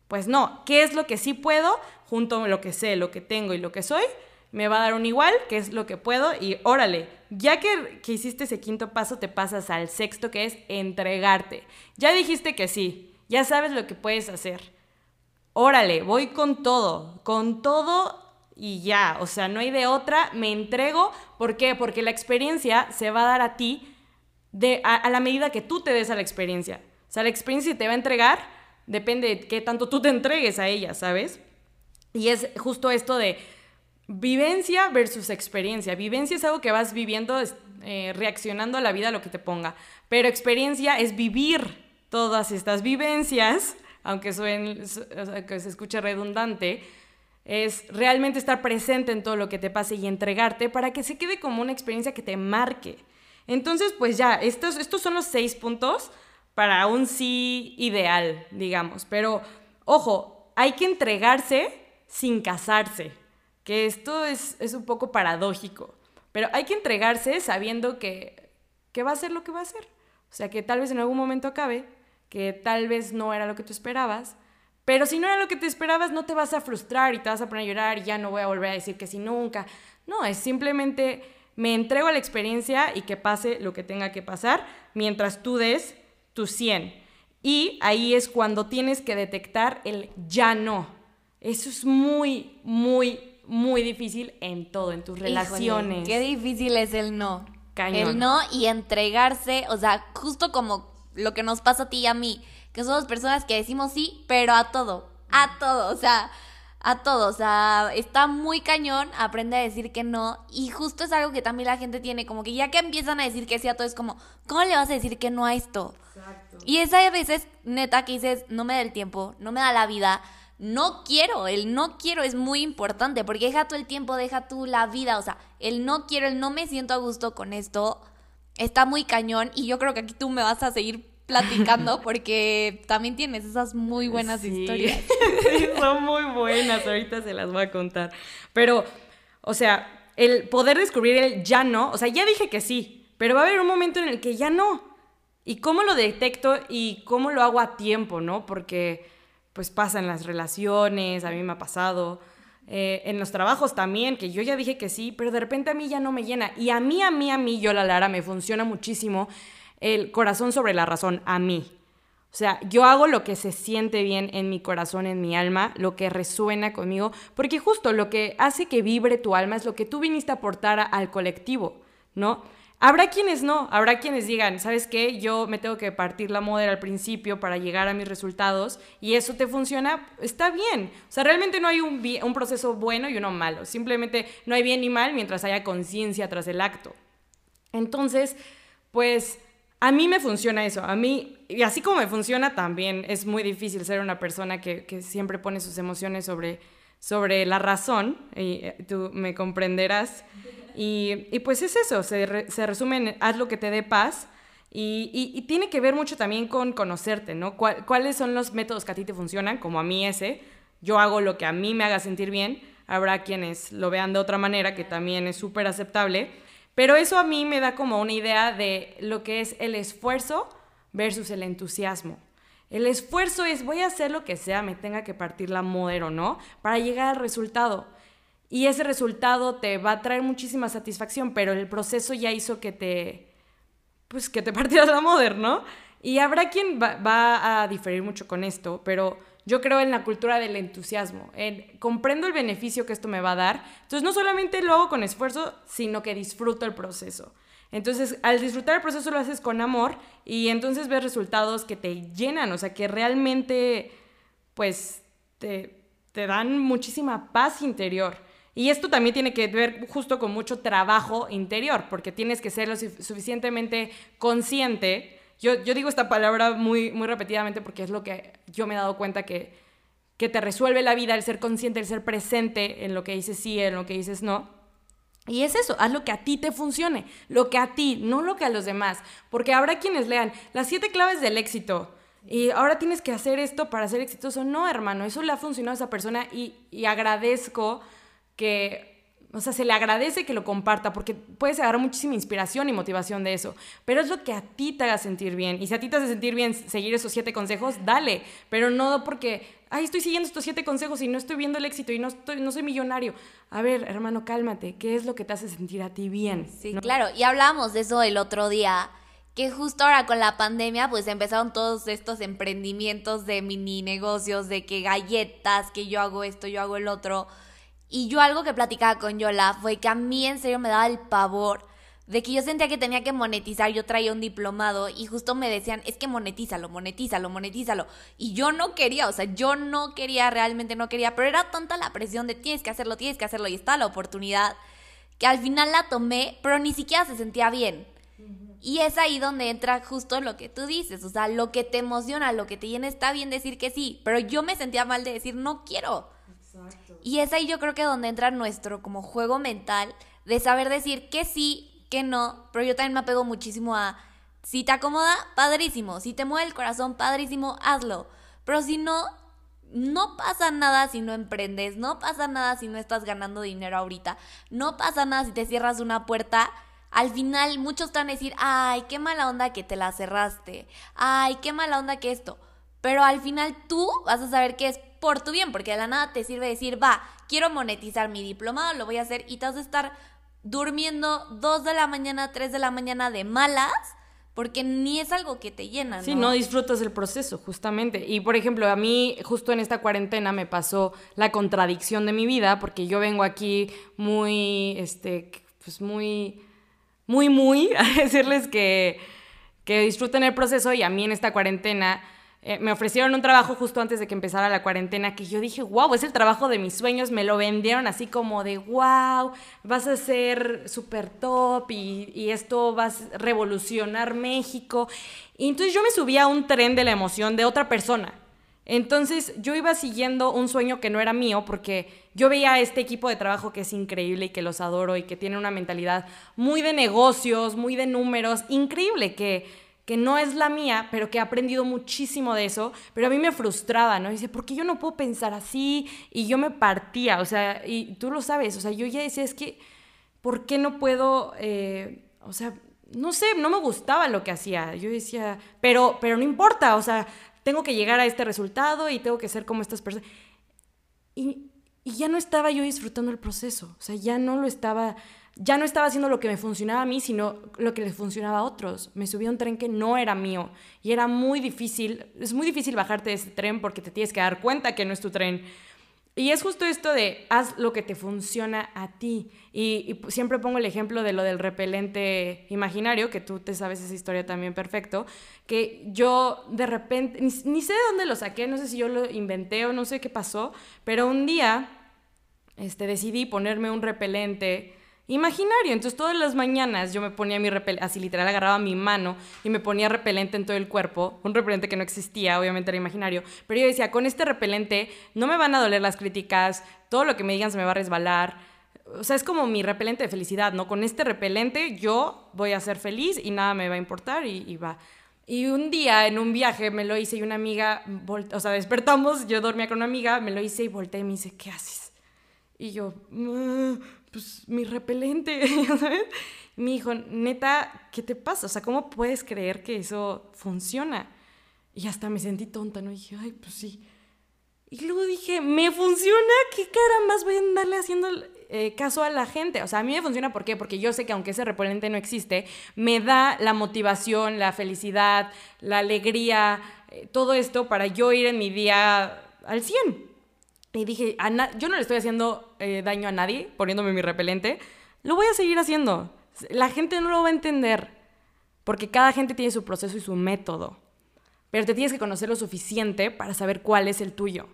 pues no, ¿qué es lo que sí puedo? Junto a lo que sé, lo que tengo y lo que soy, me va a dar un igual, que es lo que puedo, y órale, ya que, que, hiciste ese quinto paso, te pasas al sexto, que es entregarte. Ya dijiste que sí, ya sabes lo que puedes hacer. Órale, voy con todo, con todo y ya, o sea, no hay de otra, me entrego. ¿Por qué? Porque la experiencia se va a dar a ti de, a, la medida que tú te des a la experiencia. O sea, la experiencia te va a entregar, depende de qué tanto tú te entregues a ella, ¿sabes? Y es justo esto de Vivencia versus experiencia. Vivencia es algo que vas viviendo, eh, reaccionando a la vida, a lo que te ponga. Pero experiencia es vivir todas estas vivencias, aunque, que se escuche redundante, es realmente estar presente en todo lo que te pase y entregarte para que se quede como una experiencia que te marque. Entonces, pues ya, estos, estos son los seis puntos para un sí ideal, digamos. Pero, ojo, hay que entregarse sin casarse que esto es, un poco paradójico, pero hay que entregarse sabiendo que, que va a ser lo que va a ser. O sea, que tal vez en algún momento acabe, que tal vez no era lo que tú esperabas, pero si no era lo que te esperabas, no te vas a frustrar y te vas a poner a llorar y ya no voy a volver a decir que sí nunca. No, es simplemente me entrego a la experiencia y que pase lo que tenga que pasar mientras tú des tu 100. Y ahí es cuando tienes que detectar el ya no. Eso es muy, muy, muy difícil en todo, en tus relaciones. qué difícil es el no. El no y entregarse, o sea, justo como lo que nos pasa a ti y a mí, que somos personas que decimos sí, pero a todo, a todo, o sea, a todo, o sea, está muy cañón, aprende a decir que no y justo es algo que también la gente tiene, como que ya que empiezan a decir que sí a todo es como, ¿cómo le vas a decir que no a esto? Exacto. Y esa a veces, neta, que dices, no me da el tiempo, no me da la vida, no quiero, el no quiero es muy importante porque deja tú el tiempo, deja tú la vida, o sea, el no quiero, el no me siento a gusto con esto está muy cañón y yo creo que aquí tú me vas a seguir platicando porque también tienes esas muy buenas historias. son muy buenas, ahorita se las voy a contar. Pero, o sea, el poder descubrir el ya no, o sea, ya dije que sí, pero va a haber un momento en el que ya no. ¿Y cómo lo detecto y cómo lo hago a tiempo, no? Porque pues pasa en las relaciones, a mí me ha pasado, eh, en los trabajos también, que yo ya dije que sí, pero de repente a mí ya no me llena. Y a mí, a mí, a mí, yo la Lara, me funciona muchísimo el corazón sobre la razón, a mí. O sea, yo hago lo que se siente bien en mi corazón, en mi alma, lo que resuena conmigo, porque justo lo que hace que vibre tu alma es lo que tú viniste a aportar al colectivo, ¿no? Habrá quienes no, habrá quienes digan, ¿sabes qué? Yo me tengo que partir la moda al principio para llegar a mis resultados y eso te funciona, está bien. O sea, realmente no hay un, un proceso bueno y uno malo, simplemente no hay bien ni mal mientras haya conciencia tras el acto. Entonces, pues a mí me funciona eso, a mí, y así como me funciona también, es muy difícil ser una persona que, siempre pone sus emociones sobre, sobre la razón, y eh, tú me comprenderás. Y, pues es eso, se, resume en haz lo que te dé paz. Y, tiene que ver mucho también con conocerte, ¿no? ¿Cuáles son los métodos que a ti te funcionan? Como a mí ese, yo hago lo que a mí me haga sentir bien. Habrá quienes lo vean de otra manera, que también es súper aceptable. Pero eso a mí me da como una idea de lo que es el esfuerzo versus el entusiasmo. El esfuerzo es voy a hacer lo que sea, me tenga que partir la moder o no, para llegar al resultado. Y ese resultado te va a traer muchísima satisfacción, pero el proceso ya hizo que te, pues que te partieras la moder, ¿no? Y habrá quien va, a diferir mucho con esto, pero yo creo en la cultura del entusiasmo, en comprendo el beneficio que esto me va a dar, entonces no solamente lo hago con esfuerzo, sino que disfruto el proceso. Entonces, al disfrutar el proceso lo haces con amor y entonces ves resultados que te llenan, o sea, que realmente, pues, te, te dan muchísima paz interior. Y esto también tiene que ver justo con mucho trabajo interior, porque tienes que ser lo suficientemente consciente. Yo, yo digo esta palabra muy, muy repetidamente porque es lo que yo me he dado cuenta que, que te resuelve la vida, el ser consciente, el ser presente en lo que dices sí, en lo que dices no. Y es eso, haz lo que a ti te funcione, lo que a ti, no lo que a los demás. Porque habrá quienes lean las siete claves del éxito. Y ahora tienes que hacer esto para ser exitoso. No, hermano, eso le ha funcionado a esa persona y, y agradezco que, o sea, se le agradece que lo comparta porque puedes agarrar muchísima inspiración y motivación de eso. Pero es lo que a ti te haga sentir bien. Y si a ti te hace sentir bien seguir esos siete consejos, dale. Pero no porque, ay, estoy siguiendo estos siete consejos y no estoy viendo el éxito y no, estoy, no soy millonario. A ver, hermano, cálmate. ¿Qué es lo que te hace sentir a ti bien? Sí, claro. Y hablamos de eso el otro día que justo ahora con la pandemia pues empezaron todos estos emprendimientos de mini negocios, de que galletas, que yo hago esto, yo hago el otro. Y yo algo que platicaba con Yola fue que a mí en serio me daba el pavor de que yo sentía que tenía que monetizar, yo traía un diplomado y justo me decían, es que monetízalo, monetízalo, monetízalo. Y yo no quería, o sea, yo no quería, realmente no quería, pero era tanta la presión de tienes que hacerlo, tienes que hacerlo y está la oportunidad, que al final la tomé, pero ni siquiera se sentía bien. Y es ahí donde entra justo lo que tú dices, o sea, lo que te emociona, lo que te llena, está bien decir que sí, pero yo me sentía mal de decir no quiero. Y es ahí yo creo que donde entra nuestro como juego mental de saber decir que sí, que no, pero yo también me apego muchísimo a si te acomoda, padrísimo, si te mueve el corazón, padrísimo, hazlo. Pero si no, no pasa nada si no emprendes, no pasa nada si no estás ganando dinero ahorita, no pasa nada si te cierras una puerta. Al final muchos te van a decir, ay, qué mala onda que te la cerraste, ay, qué mala onda que esto. Pero al final tú vas a saber que es por tu bien, porque de la nada te sirve decir, va, quiero monetizar mi diplomado, lo voy a hacer y te vas a estar durmiendo 2 de la mañana, 3 de la mañana de malas, porque ni es algo que te llena. ¿no? Sí, no disfrutas el proceso, justamente. Y por ejemplo, a mí justo en esta cuarentena me pasó la contradicción de mi vida, porque yo vengo aquí muy, este, pues muy, muy, muy a decirles que, que disfruten el proceso y a mí en esta cuarentena eh, me ofrecieron un trabajo justo antes de que empezara la cuarentena que yo dije, wow, es el trabajo de mis sueños, me lo vendieron así como de, wow, vas a ser súper top y, y, esto vas a revolucionar México. Y entonces yo me subí a un tren de la emoción de otra persona. Entonces yo iba siguiendo un sueño que no era mío porque yo veía a este equipo de trabajo que es increíble y que los adoro y que tiene una mentalidad muy de negocios, muy de números, increíble, que, que no es la mía, pero que he aprendido muchísimo de eso, pero a mí me frustraba, ¿no? dice, ¿por qué yo no puedo pensar así? Y yo me partía, o sea, y tú lo sabes, o sea, yo ya decía, es que, ¿por qué no puedo, eh, o sea, no sé, no me gustaba lo que hacía. Yo decía, pero, pero no importa, o sea, tengo que llegar a este resultado y tengo que ser como estas personas. Y, ya no estaba yo disfrutando el proceso, o sea, ya no lo estaba, ya no estaba haciendo lo que me funcionaba a mí, sino lo que le funcionaba a otros. Me subí a un tren que no era mío y era muy difícil, es muy difícil bajarte de ese tren porque te tienes que dar cuenta que no es tu tren. Y es justo esto de haz lo que te funciona a ti. Y, siempre pongo el ejemplo de lo del repelente imaginario, que tú te sabes esa historia también perfecto, que yo de repente, ni, sé de dónde lo saqué, no sé si yo lo inventé o no sé qué pasó, pero un día este, decidí ponerme un repelente imaginario. Entonces todas las mañanas yo me ponía mi repelente, así literal agarraba mi mano y me ponía repelente en todo el cuerpo, un repelente que no existía, obviamente era imaginario, pero yo decía, con este repelente no me van a doler las críticas, todo lo que me digan se me va a resbalar. O sea, es como mi repelente de felicidad, ¿no? Con este repelente yo voy a ser feliz y nada me va a importar y, va. Y un día en un viaje me lo hice y una amiga, o sea, despertamos, yo dormía con una amiga, me lo hice y volteé y me dice, ¿qué haces? Y yo, mm, pues mi repelente, ¿sabes? Me dijo, neta, ¿qué te pasa? O sea, ¿cómo puedes creer que eso funciona? Y hasta me sentí tonta, ¿no? Y dije, ay, pues sí. Y luego dije, ¿me funciona? ¿Qué más voy a andarle haciendo eh, caso a la gente? O sea, a mí me funciona, ¿por qué? Porque yo sé que aunque ese repelente no existe, me da la motivación, la felicidad, la alegría, eh, todo esto para yo ir en mi día al 100. Y dije, yo no le estoy haciendo eh, daño a nadie poniéndome mi repelente, lo voy a seguir haciendo. La gente no lo va a entender, porque cada gente tiene su proceso y su método, pero te tienes que conocer lo suficiente para saber cuál es el tuyo.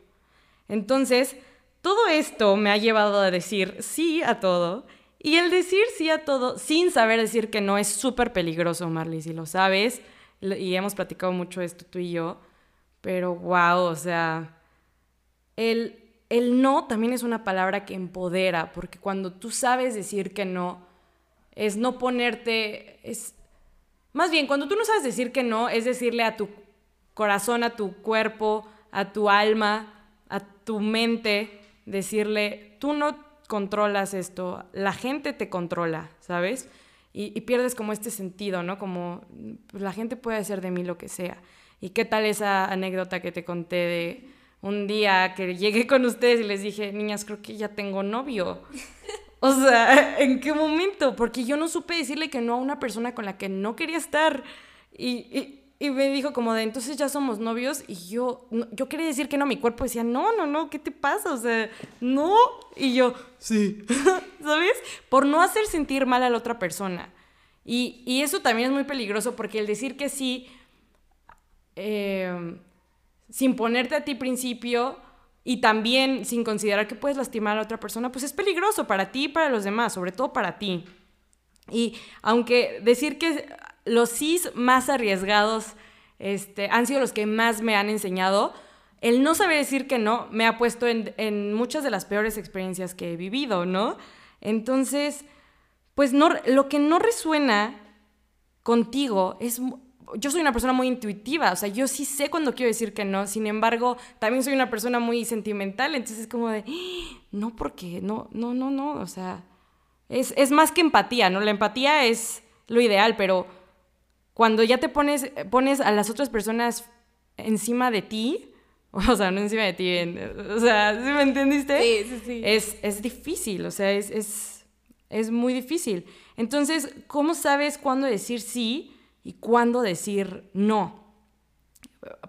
Entonces, todo esto me ha llevado a decir sí a todo, y el decir sí a todo sin saber decir que no es súper peligroso, Marley, si lo sabes, y hemos platicado mucho esto tú y yo, pero wow, o sea, el el no también es una palabra que empodera, porque cuando tú sabes decir que no, es no ponerte, es, más bien, cuando tú no sabes decir que no, es decirle a tu corazón, a tu cuerpo, a tu alma, a tu mente, decirle, tú no controlas esto, la gente te controla, ¿sabes? Y, pierdes como este sentido, ¿no? Como pues, la gente puede hacer de mí lo que sea. ¿Y qué tal esa anécdota que te conté de un día que llegué con ustedes y les dije, niñas, creo que ya tengo novio. O sea, ¿en qué momento? Porque yo no supe decirle que no a una persona con la que no quería estar. Y, me dijo como de, entonces ya somos novios. Y yo, yo quería decir que no, mi cuerpo decía, no, no, no, ¿qué te pasa? O sea, no. Y yo, sí. ¿Sabes? Por no hacer sentir mal a la otra persona. Y, y eso también es muy peligroso porque el decir que sí... Eh, sin ponerte a ti principio y también sin considerar que puedes lastimar a otra persona, pues es peligroso para ti y para los demás, sobre todo para ti. Y aunque decir que los sís más arriesgados este, han sido los que más me han enseñado, el no saber decir que no me ha puesto en, en muchas de las peores experiencias que he vivido, ¿no? Entonces, pues no, lo que no resuena contigo es yo soy una persona muy intuitiva, o sea, yo sí sé cuando quiero decir que no, sin embargo, también soy una persona muy sentimental, entonces es como de, ¡Ah! no, porque, no, no, no, no, o sea, es, es, más que empatía, ¿no? La empatía es lo ideal, pero cuando ya te pones, pones a las otras personas encima de ti, o sea, no encima de ti, o sea, ¿sí me entendiste? Sí, sí, sí. Es, es difícil, o sea, es, es, es muy difícil. Entonces, ¿cómo sabes cuándo decir sí? Y cuándo decir no.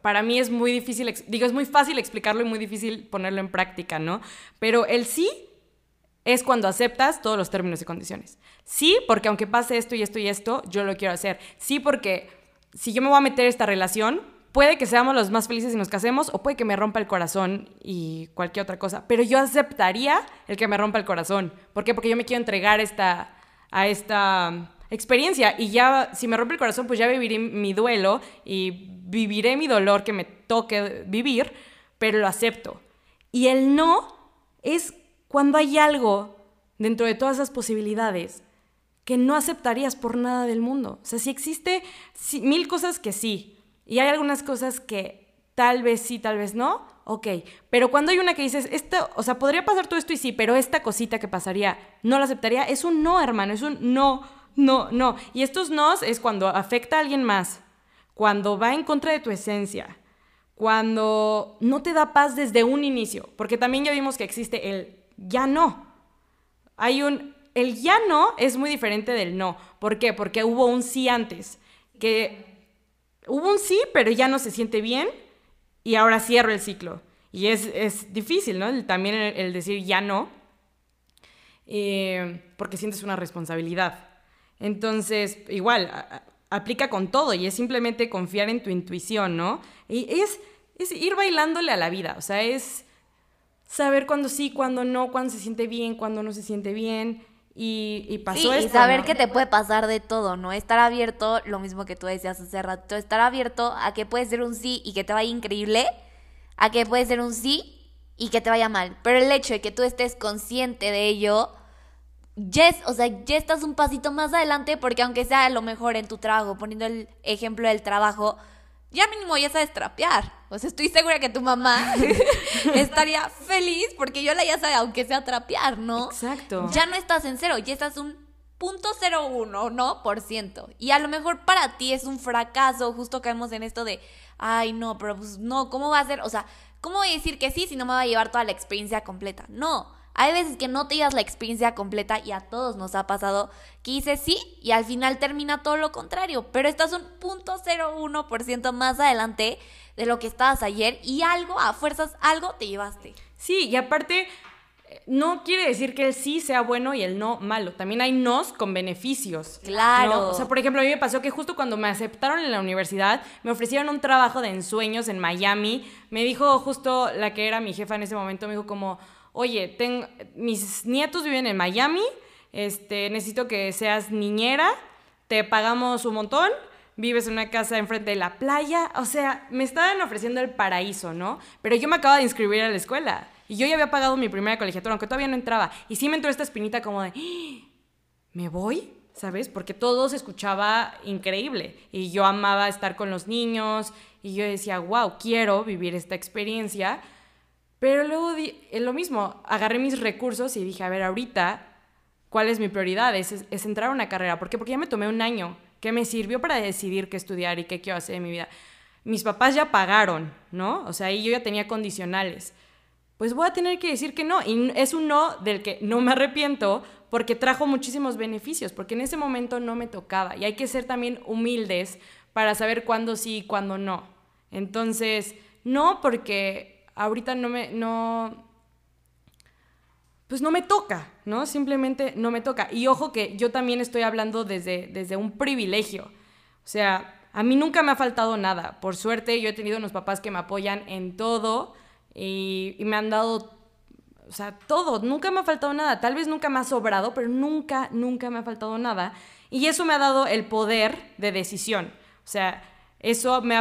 Para mí es muy difícil, digo, es muy fácil explicarlo y muy difícil ponerlo en práctica, ¿no? Pero el sí es cuando aceptas todos los términos y condiciones. Sí, porque aunque pase esto y esto y esto, yo lo quiero hacer. Sí, porque si yo me voy a meter esta relación, puede que seamos los más felices y nos casemos, o puede que me rompa el corazón y cualquier otra cosa. Pero yo aceptaría el que me rompa el corazón. ¿Por qué? Porque yo me quiero entregar esta, a esta experiencia y ya si me rompe el corazón pues ya viviré mi duelo y viviré mi dolor que me toque vivir, pero lo acepto. Y el no es cuando hay algo dentro de todas esas posibilidades que no aceptarías por nada del mundo. O sea, si existe mil cosas que sí, y hay algunas cosas que tal vez sí, tal vez no, ok. Pero cuando hay una que dices, esto, o sea, podría pasar todo esto y sí, pero esta cosita que pasaría, no la aceptaría, es un no, hermano, es un no, no, no. Y estos nos es cuando afecta a alguien más, cuando va en contra de tu esencia, cuando no te da paz desde un inicio, porque también ya vimos que existe el ya no. Hay un, el ya no es muy diferente del no. ¿Por qué? Porque hubo un sí antes, que hubo un sí, pero ya no se siente bien y ahora cierro el ciclo. Y es, difícil, ¿no? También el, decir ya no, eh, porque sientes una responsabilidad. Entonces, igual, aplica con todo y es simplemente confiar en tu intuición, ¿no? Y es, es ir bailándole a la vida, o sea, es saber cuándo sí, cuándo no, cuándo se siente bien, cuándo no se siente bien. Y, y pasó sí, Y saber que te puede pasar de todo, ¿no? Estar abierto, lo mismo que tú decías hace rato, estar abierto a que puede ser un sí y que te vaya increíble, a que puede ser un sí y que te vaya mal. Pero el hecho de que tú estés consciente de ello, ya, o sea, ya estás un pasito más adelante porque aunque sea lo mejor en tu trabajo, poniendo el ejemplo del trabajo, ya mínimo ya sabes trapear. O sea, estoy segura que tu mamá estaría feliz porque yo la ya sabe, aunque sea trapear, ¿no? Exacto. Ya no estás en cero, ya estás un punto cero uno, ¿no? Por ciento. Y a lo mejor para ti es un fracaso, justo caemos en esto de, ay, no, pero pues no, ¿cómo va a ser? O sea, ¿cómo voy a decir que sí si no me va a llevar toda la experiencia completa? No. Hay veces que no te llevas la experiencia completa y a todos nos ha pasado que dices sí y al final termina todo lo contrario, pero estás un punto ciento más adelante de lo que estabas ayer y algo, a fuerzas, algo te llevaste. Sí, y aparte, no quiere decir que el sí sea bueno y el no malo. También hay nos con beneficios. Claro. O sea, por ejemplo, a mí me pasó que justo cuando me aceptaron en la universidad, me ofrecieron un trabajo de ensueños en Miami. Me dijo justo la que era mi jefa en ese momento, me dijo como, oye, tengo, mis nietos viven en Miami, este, necesito que seas niñera, te pagamos un montón, vives en una casa enfrente de la playa, o sea, me estaban ofreciendo el paraíso, ¿no? Pero yo me acabo de inscribir a la escuela y yo ya había pagado mi primera colegiatura, aunque todavía no entraba, y sí me entró esta espinita como de. ¿me voy? ¿Sabes? Porque todo se escuchaba increíble y yo amaba estar con los niños y yo decía, wow, quiero vivir esta experiencia pero luego di, lo mismo, agarré mis recursos y dije, a ver, ahorita, ¿cuál es mi prioridad? Es, es, entrar a una carrera. ¿Por qué? Porque ya me tomé un año que me sirvió para decidir qué estudiar y qué quiero hacer en mi vida. Mis papás ya pagaron, ¿no? O sea, ahí yo ya tenía condicionales. Pues voy a tener que decir que no. Y es un no del que no me arrepiento porque trajo muchísimos beneficios, porque en ese momento no me tocaba. Y hay que ser también humildes para saber cuándo sí y cuándo no. Entonces, no porque ahorita no me, no, pues no me toca, ¿no? Simplemente no me toca. Y ojo que yo también estoy hablando desde, desde un privilegio. O sea, a mí nunca me ha faltado nada. Por suerte, yo he tenido unos papás que me apoyan en todo y, y me han dado, o sea, todo. Nunca me ha faltado nada. Tal vez nunca me ha sobrado, pero nunca, nunca me ha faltado nada. Y eso me ha dado el poder de decisión. O sea, eso me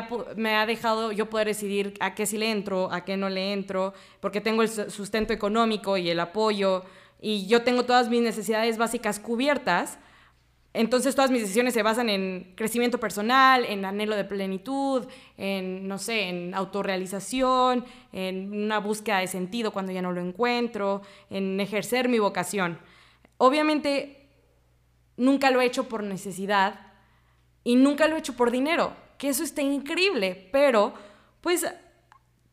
ha, dejado yo poder decidir a qué sí le entro, a qué no le entro, porque tengo el sustento económico y el apoyo, y yo tengo todas mis necesidades básicas cubiertas. Entonces todas mis decisiones se basan en crecimiento personal, en anhelo de plenitud, en, no sé, en autorrealización, en una búsqueda de sentido cuando ya no lo encuentro, en ejercer mi vocación. Obviamente nunca lo he hecho por necesidad y nunca lo he hecho por dinero que eso está increíble, pero pues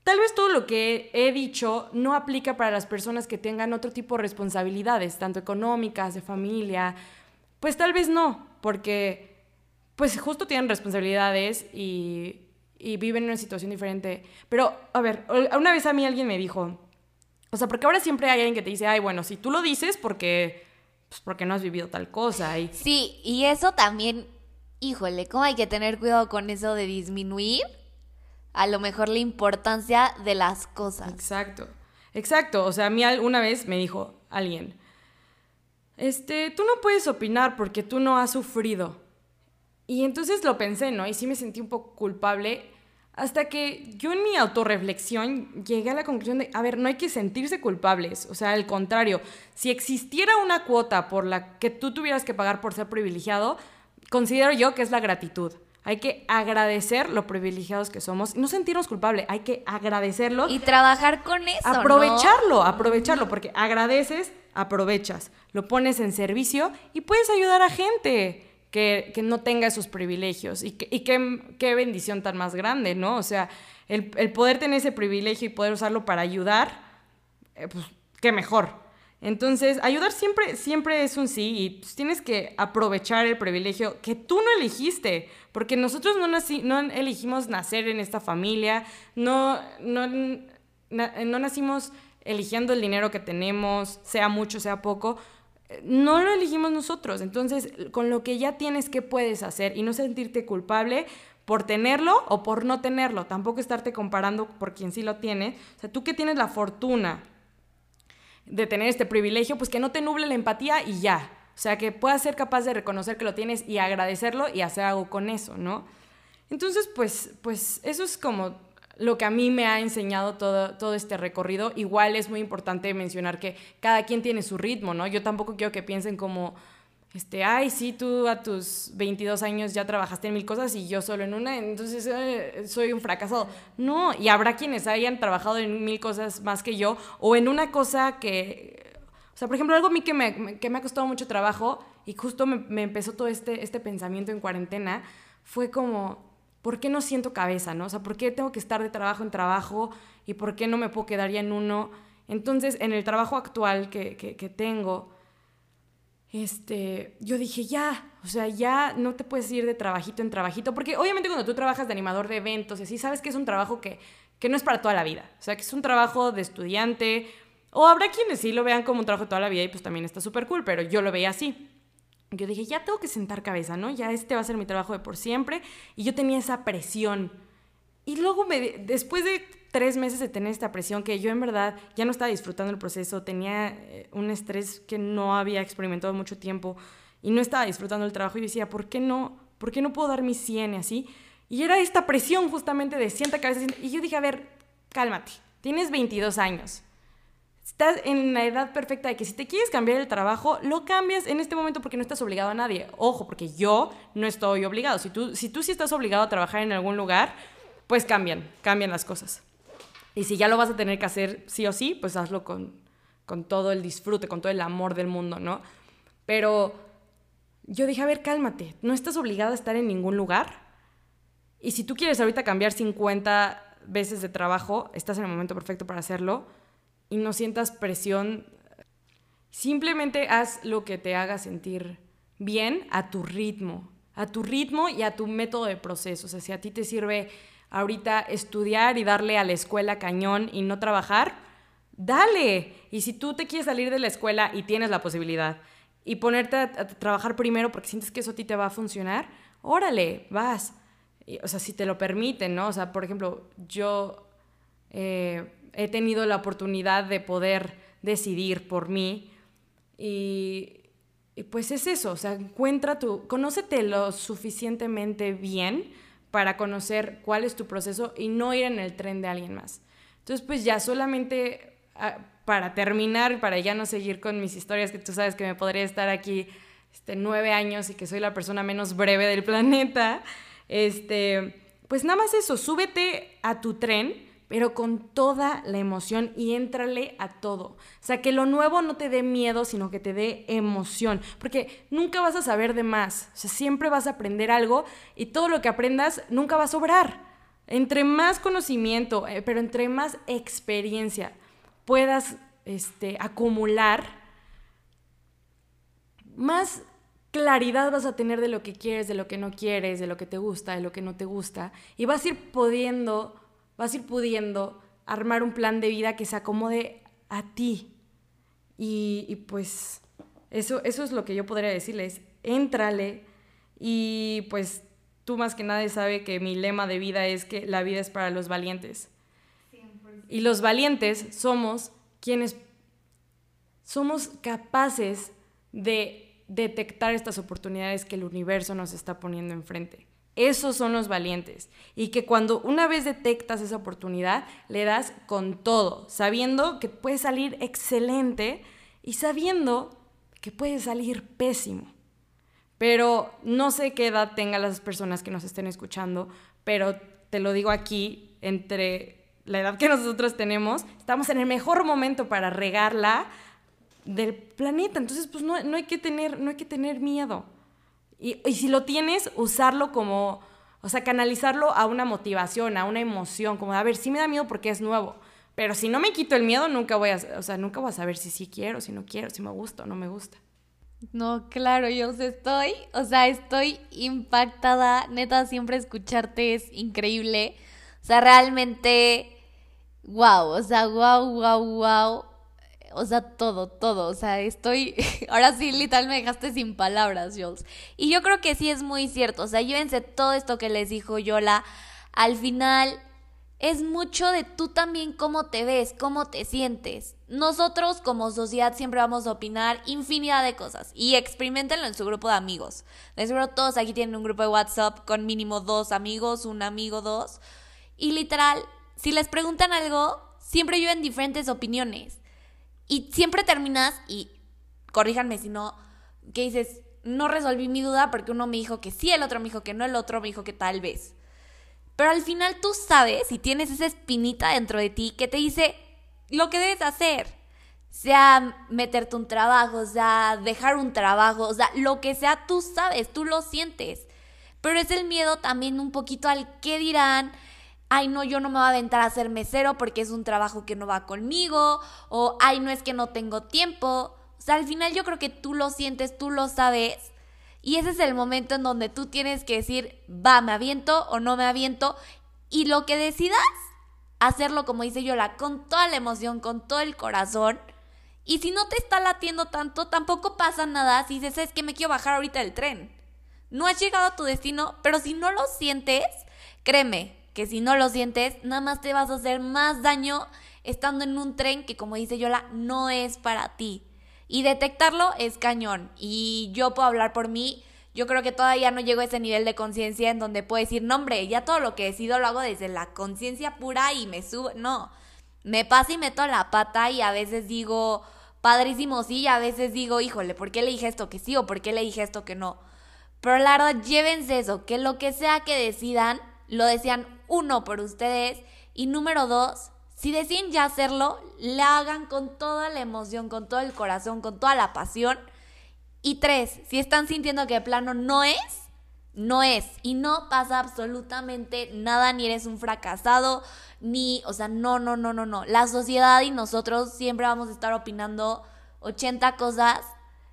tal vez todo lo que he dicho no aplica para las personas que tengan otro tipo de responsabilidades, tanto económicas, de familia, pues tal vez no, porque pues justo tienen responsabilidades y, viven en una situación diferente. Pero, a ver, una vez a mí alguien me dijo, o sea, porque ahora siempre hay alguien que te dice, ay, bueno, si tú lo dices porque, pues porque no has vivido tal cosa. Y... Sí, y eso también híjole, ¿cómo hay que tener cuidado con eso de disminuir a lo mejor la importancia de las cosas? Exacto, exacto. O sea, a mí una vez me dijo alguien, este, tú no puedes opinar porque tú no has sufrido. Y entonces lo pensé, ¿no? Y sí me sentí un poco culpable hasta que yo en mi autorreflexión llegué a la conclusión de, a ver, no hay que sentirse culpables, o sea, al contrario, si existiera una cuota por la que tú tuvieras que pagar por ser privilegiado, considero yo que es la gratitud. Hay que agradecer lo privilegiados que somos y no sentirnos culpables, hay que agradecerlo. Y trabajar con eso. Aprovecharlo, aprovecharlo, porque agradeces, aprovechas, lo pones en servicio y puedes ayudar a gente que, no tenga esos privilegios. Y, qué, bendición tan más grande, ¿no? O sea, el, poder tener ese privilegio y poder usarlo para ayudar, eh, pues qué mejor. Entonces, ayudar siempre, siempre es un sí y pues, tienes que aprovechar el privilegio que tú no elegiste, porque nosotros no, no elegimos nacer en esta familia, no, no, no nacimos eligiendo el dinero que tenemos, sea mucho, sea poco no lo elegimos nosotros. Entonces, con lo que ya tienes, ¿qué puedes hacer? Y no sentirte culpable por tenerlo o por no tenerlo. Tampoco estarte comparando por quien sí lo tiene. O sea, tú que tienes la fortuna de tener este privilegio, pues que no te nuble la empatía y ya. O sea, que puedas ser capaz de reconocer que lo tienes y agradecerlo y hacer algo con eso, ¿no? Entonces, pues, pues eso es como lo que a mí me ha enseñado todo, todo este recorrido. Igual es muy importante mencionar que cada quien tiene su ritmo, ¿no? Yo tampoco quiero que piensen como, este, ay, sí, tú a tus 22 años ya trabajaste en mil cosas y yo solo en una, entonces eh, soy un fracasado. No, y habrá quienes hayan trabajado en mil cosas más que yo o en una cosa que, o sea, por ejemplo, algo a mí que me, que me ha costado mucho trabajo y justo me, me empezó todo este, este pensamiento en cuarentena, fue como ¿por qué no siento cabeza, no? O sea, ¿por qué tengo que estar de trabajo en trabajo y por qué no me puedo quedar ya en uno? Entonces, en el trabajo actual que, que, tengo, este, yo dije, ya, o sea, ya no te puedes ir de trabajito en trabajito, porque obviamente cuando tú trabajas de animador de eventos y así, sabes que es un trabajo que, que no es para toda la vida, o sea, que es un trabajo de estudiante, o habrá quienes sí lo vean como un trabajo de toda la vida y pues también está súper cool, pero yo lo veía así yo dije, ya tengo que sentar cabeza, ¿no? Ya este va a ser mi trabajo de por siempre. Y yo tenía esa presión. Y luego, me, después de tres meses de tener esta presión, que yo en verdad ya no estaba disfrutando el proceso, tenía eh, un estrés que no había experimentado mucho tiempo y no estaba disfrutando el trabajo, y decía, ¿por qué no? ¿Por qué no puedo dar mi 100 así? Y era esta presión justamente de sienta cabeza. Y yo dije, a ver, cálmate, tienes 22 años estás en la edad perfecta de que si te quieres cambiar el trabajo, lo cambias en este momento porque no estás obligado a nadie. Ojo, porque yo no estoy obligado. Si tú, si tú sí estás obligado a trabajar en algún lugar, pues cambian, cambian las cosas. Y si ya lo vas a tener que hacer sí o sí, pues hazlo con, con todo el disfrute, con todo el amor del mundo, ¿no? Pero yo dije, a ver, cálmate, no estás obligado a estar en ningún lugar. Y si tú quieres ahorita cambiar 50 veces de trabajo, estás en el momento perfecto para hacerlo y no sientas presión. Simplemente haz lo que te haga sentir bien a tu ritmo, a tu ritmo y a tu método de proceso. O sea, si a ti te sirve ahorita estudiar y darle a la escuela cañón y no trabajar, dale. Y si tú te quieres salir de la escuela y tienes la posibilidad y ponerte a, trabajar primero porque sientes que eso a ti te va a funcionar, órale, vas. o sea, si te lo permiten, ¿no? O sea, por ejemplo, yo... Eh, he tenido la oportunidad de poder decidir por mí. Y, pues es eso, o sea, encuentra tu, conócete lo suficientemente bien para conocer cuál es tu proceso y no ir en el tren de alguien más. Entonces, pues ya solamente ah, para terminar, para ya no seguir con mis historias, que tú sabes que me podría estar aquí este, nueve años y que soy la persona menos breve del planeta, este, pues nada más eso, súbete a tu tren pero con toda la emoción y éntrale a todo. O sea, que lo nuevo no te dé miedo, sino que te dé emoción, porque nunca vas a saber de más. O sea, siempre vas a aprender algo y todo lo que aprendas nunca va a sobrar. Entre más conocimiento, eh, pero entre más experiencia puedas este, acumular, más claridad vas a tener de lo que quieres, de lo que no quieres, de lo que te gusta, de lo que no te gusta, y vas a ir pudiendo vas a ir pudiendo armar un plan de vida que se acomode a ti. Y, pues eso, eso es lo que yo podría decirles. Éntrale y pues tú más que nadie sabe que mi lema de vida es que la vida es para los valientes. Y los valientes somos quienes somos capaces de detectar estas oportunidades que el universo nos está poniendo enfrente. Esos son los valientes. Y que cuando una vez detectas esa oportunidad, le das con todo, sabiendo que puede salir excelente y sabiendo que puede salir pésimo. Pero no sé qué edad tengan las personas que nos estén escuchando, pero te lo digo aquí, entre la edad que nosotros tenemos, estamos en el mejor momento para regarla del planeta. Entonces, pues no, hay, que tener, no hay que tener miedo. Y, si lo tienes, usarlo como, o sea, canalizarlo a una motivación, a una emoción, como, a ver, sí me da miedo porque es nuevo, pero si no me quito el miedo, nunca voy a, o sea, nunca voy a saber si sí quiero, si no quiero, si me gusta o no me gusta. No, claro, yo estoy, o sea, estoy impactada, neta, siempre escucharte es increíble. O sea, realmente, wow, o sea, wow, wow, wow o sea, todo, todo, o sea, estoy, ahora sí, literal me dejaste sin palabras, Jules. Y yo creo que sí es muy cierto, o sea, llévense todo esto que les dijo Yola, al final es mucho de tú también cómo te ves, cómo te sientes. Nosotros como sociedad siempre vamos a opinar infinidad de cosas y experimentenlo en su grupo de amigos. De seguro todos aquí tienen un grupo de WhatsApp con mínimo dos amigos, un amigo, dos. Y literal, si les preguntan algo, siempre lleven diferentes opiniones. Y siempre terminas, y corríjanme si no, que dices, no resolví mi duda porque uno me dijo que sí, el otro me dijo que no, el otro me dijo que tal vez. Pero al final tú sabes y tienes esa espinita dentro de ti que te dice lo que debes hacer. Sea meterte un trabajo, sea dejar un trabajo, o sea, lo que sea, tú sabes, tú lo sientes. Pero es el miedo también un poquito al qué dirán, ay no, yo no me voy a aventar a ser mesero porque es un trabajo que no va conmigo, o ay no es que no tengo tiempo. O sea, al final yo creo que tú lo sientes, tú lo sabes, y ese es el momento en donde tú tienes que decir, va, me aviento o no me aviento, y lo que decidas, hacerlo como dice Yola, con toda la emoción, con todo el corazón. Y si no te está latiendo tanto, tampoco pasa nada si dices, es que me quiero bajar ahorita del tren. No has llegado a tu destino, pero si no lo sientes, créeme, que si no lo sientes, nada más te vas a hacer más daño estando en un tren que, como dice Yola, no es para ti. Y detectarlo es cañón. Y yo puedo hablar por mí. Yo creo que todavía no llego a ese nivel de conciencia en donde puedo decir, no, hombre, ya todo lo que decido lo hago desde la conciencia pura y me subo. No, me pasa y meto la pata y a veces digo, padrísimo, sí, y a veces digo, híjole, ¿por qué le dije esto que sí o por qué le dije esto que no? Pero la verdad, llévense eso, que lo que sea que decidan, lo decían uno por ustedes y número dos, si deciden ya hacerlo, le hagan con toda la emoción, con todo el corazón, con toda la pasión. Y tres, si están sintiendo que de plano no es, no es. Y no pasa absolutamente nada, ni eres un fracasado, ni, o sea, no, no, no, no, no. La sociedad y nosotros siempre vamos a estar opinando 80 cosas,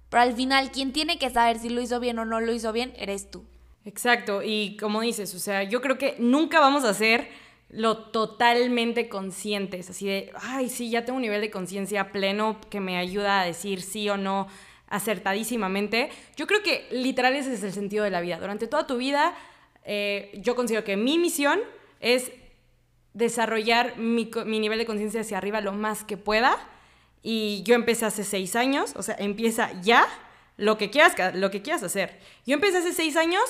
pero al final quien tiene que saber si lo hizo bien o no lo hizo bien, eres tú. Exacto, y como dices, o sea, yo creo que nunca vamos a ser lo totalmente conscientes, así de, ay, sí, ya tengo un nivel de conciencia pleno que me ayuda a decir sí o no acertadísimamente. Yo creo que literal ese es el sentido de la vida. Durante toda tu vida, eh, yo considero que mi misión es desarrollar mi, mi nivel de conciencia hacia arriba lo más que pueda. Y yo empecé hace seis años, o sea, empieza ya lo que quieras, lo que quieras hacer. Yo empecé hace seis años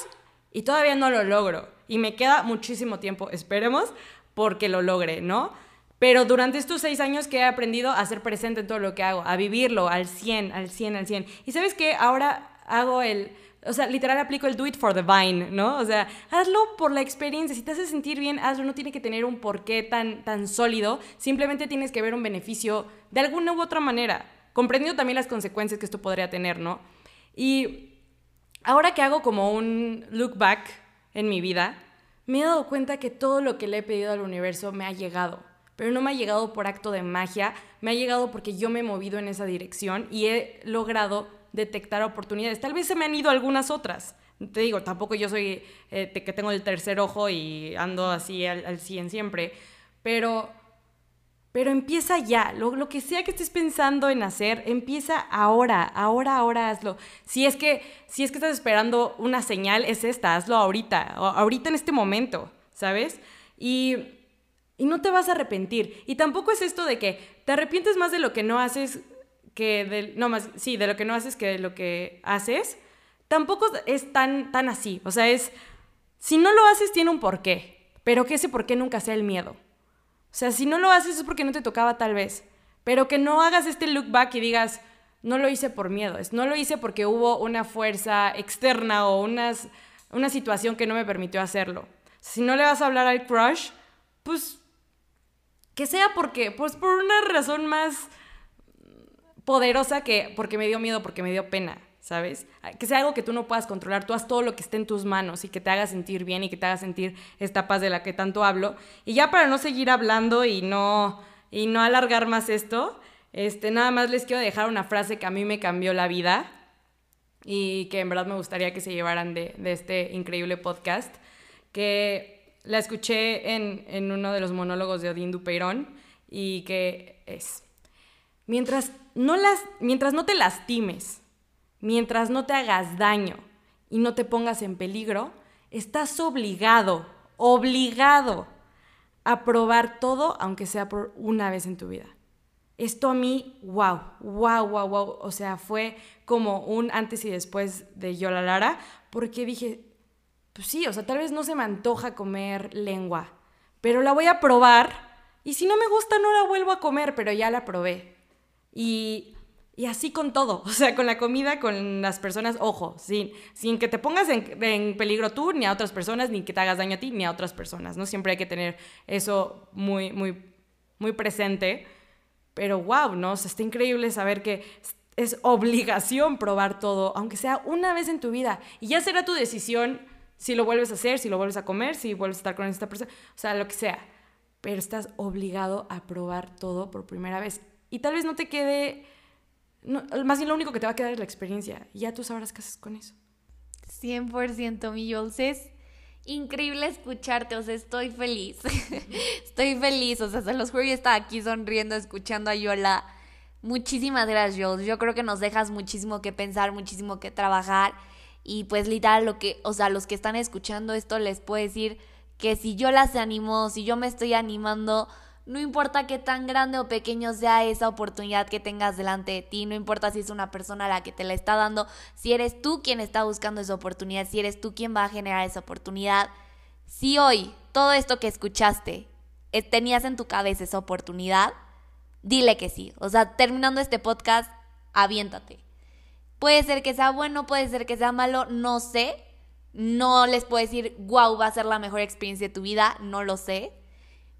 y todavía no lo logro. Y me queda muchísimo tiempo, esperemos, porque lo logre, ¿no? Pero durante estos seis años que he aprendido a ser presente en todo lo que hago, a vivirlo al 100, al 100, al 100. Y sabes que ahora hago el, o sea, literal aplico el do it for the vine, ¿no? O sea, hazlo por la experiencia. Si te hace sentir bien, hazlo. No tiene que tener un porqué tan, tan sólido. Simplemente tienes que ver un beneficio de alguna u otra manera, comprendiendo también las consecuencias que esto podría tener, ¿no? Y ahora que hago como un look back en mi vida, me he dado cuenta que todo lo que le he pedido al universo me ha llegado. Pero no me ha llegado por acto de magia, me ha llegado porque yo me he movido en esa dirección y he logrado detectar oportunidades. Tal vez se me han ido algunas otras. Te digo, tampoco yo soy eh, que tengo el tercer ojo y ando así al, al 100 siempre, pero pero empieza ya, lo, que sea que estés pensando en hacer, empieza ahora, ahora, ahora hazlo. Si es que, si es que estás esperando una señal, es esta, hazlo ahorita, ahorita en este momento, ¿sabes? Y, y no te vas a arrepentir. Y tampoco es esto de que te arrepientes más de lo que no haces que de, no más, sí, de lo que no haces que lo que haces. Tampoco es tan, tan así. O sea, es, si no lo haces tiene un porqué, pero que ese porqué nunca sea el miedo. O sea, si no lo haces es porque no te tocaba tal vez, pero que no hagas este look back y digas, no lo hice por miedo, no lo hice porque hubo una fuerza externa o unas, una situación que no me permitió hacerlo. Si no le vas a hablar al crush, pues que sea porque, pues por una razón más poderosa que porque me dio miedo, porque me dio pena. ¿Sabes? Que sea algo que tú no puedas controlar, tú haz todo lo que esté en tus manos y que te haga sentir bien y que te haga sentir esta paz de la que tanto hablo. Y ya para no seguir hablando y no, y no alargar más esto, este, nada más les quiero dejar una frase que a mí me cambió la vida y que en verdad me gustaría que se llevaran de, este increíble podcast, que la escuché en, en uno de los monólogos de Odín Dupeirón y que es, mientras no, las, mientras no te lastimes, mientras no te hagas daño y no te pongas en peligro, estás obligado, obligado a probar todo, aunque sea por una vez en tu vida. Esto a mí, wow, wow, wow, wow. O sea, fue como un antes y después de Yola Lara, porque dije, pues sí, o sea, tal vez no se me antoja comer lengua, pero la voy a probar y si no me gusta no la vuelvo a comer, pero ya la probé. Y y así con todo, o sea, con la comida, con las personas, ojo, sin, sin que te pongas en, peligro tú, ni a otras personas, ni que te hagas daño a ti, ni a otras personas, ¿no? Siempre hay que tener eso muy, muy, muy presente. Pero wow, ¿no? O sea, está increíble saber que es obligación probar todo, aunque sea una vez en tu vida. Y ya será tu decisión si lo vuelves a hacer, si lo vuelves a comer, si vuelves a estar con esta persona, o sea, lo que sea. Pero estás obligado a probar todo por primera vez. Y tal vez no te quede más bien lo único que te va a quedar es la experiencia. Ya tú sabrás qué haces con eso. 100% mi Jules. Es increíble escucharte, o sea, estoy feliz. estoy feliz, o sea, se los juro, yo estaba aquí sonriendo, escuchando a Yola. Muchísimas gracias, Jules. Yo creo que nos dejas muchísimo que pensar, muchísimo que trabajar. Y pues literal, lo que, o sea, los que están escuchando esto les puedo decir que si Yola se animó, si yo me estoy animando, no importa qué tan grande o pequeño sea esa oportunidad que tengas delante de ti, no importa si es una persona la que te la está dando, si eres tú quien está buscando esa oportunidad, si eres tú quien va a generar esa oportunidad. Si hoy todo esto que escuchaste eh, tenías en tu cabeza esa oportunidad, dile que sí. O sea, terminando este podcast, aviéntate. Puede ser que sea bueno, puede ser que sea malo, no sé. No les puedo decir, wow, va a ser la mejor experiencia de tu vida, no lo sé.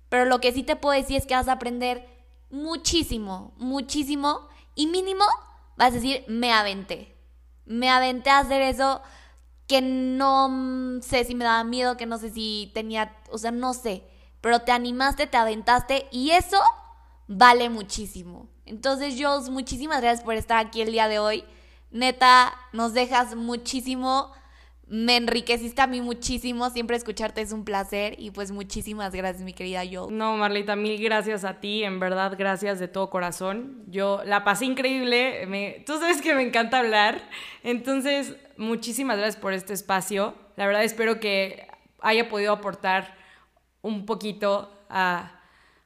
Pero lo que sí te puedo decir es que vas a aprender muchísimo, muchísimo. Y mínimo vas a decir, me aventé. Me aventé a hacer eso que no sé si me daba miedo, que no sé si tenía, o sea, no sé. Pero te animaste, te aventaste y eso vale muchísimo. Entonces, Jules, muchísimas gracias por estar aquí el día de hoy. Neta, nos dejas muchísimo me enriqueciste a mí muchísimo, siempre escucharte es un placer y pues muchísimas gracias mi querida yo. No, Marlita, mil gracias a ti, en verdad gracias de todo corazón. Yo la pasé increíble, tú sabes que me encanta hablar, entonces muchísimas gracias por este espacio. La verdad espero que haya podido aportar un poquito a,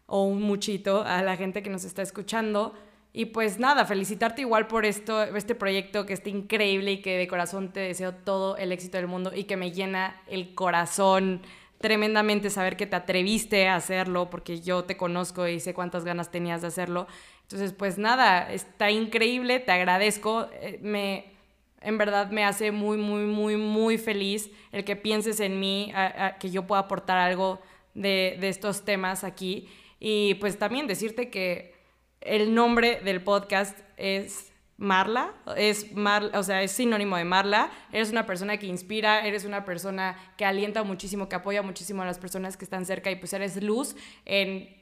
o un muchito a la gente que nos está escuchando. Y pues nada, felicitarte igual por esto, este proyecto que está increíble y que de corazón te deseo todo el éxito del mundo y que me llena el corazón tremendamente saber que te atreviste a hacerlo porque yo te conozco y sé cuántas ganas tenías de hacerlo. Entonces, pues nada, está increíble, te agradezco, eh, me en verdad me hace muy, muy, muy, muy feliz el que pienses en mí, que yo pueda aportar algo de, de estos temas aquí. Y pues también decirte que el nombre del podcast es Marla, es Mar, o sea, es sinónimo de Marla. Eres una persona que inspira, eres una persona que alienta muchísimo, que apoya muchísimo a las personas que están cerca y pues eres luz en,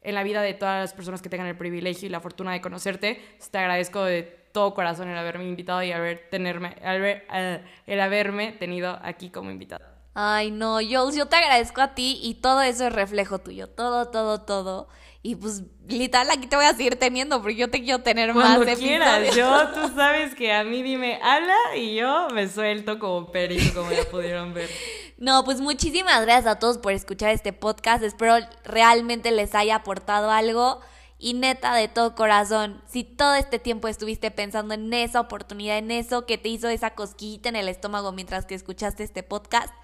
en la vida de todas las personas que tengan el privilegio y la fortuna de conocerte. Te agradezco de todo corazón el haberme invitado y haber tenerme, eh, el haberme tenido aquí como invitada. Ay, no, yo, yo te agradezco a ti y todo eso es reflejo tuyo, todo, todo, todo. Y pues, literal, aquí te voy a seguir teniendo porque yo te quiero tener Cuando más quieras, yo, tú sabes que a mí dime, habla y yo me suelto como perito, como ya pudieron ver. No, pues muchísimas gracias a todos por escuchar este podcast. Espero realmente les haya aportado algo. Y neta, de todo corazón, si todo este tiempo estuviste pensando en esa oportunidad, en eso que te hizo esa cosquillita en el estómago mientras que escuchaste este podcast,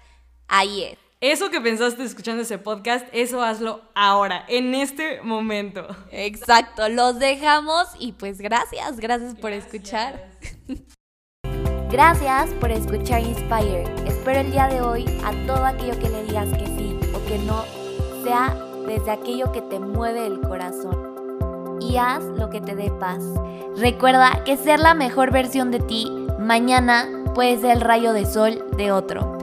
ahí es. Eso que pensaste escuchando ese podcast, eso hazlo ahora, en este momento. Exacto, los dejamos y pues gracias, gracias, por escuchar. Gracias por escuchar Inspire. Espero el día de hoy a todo aquello que le digas que sí o que no sea desde aquello que te mueve el corazón. Y haz lo que te dé paz. Recuerda que ser la mejor versión de ti mañana puede ser el rayo de sol de otro.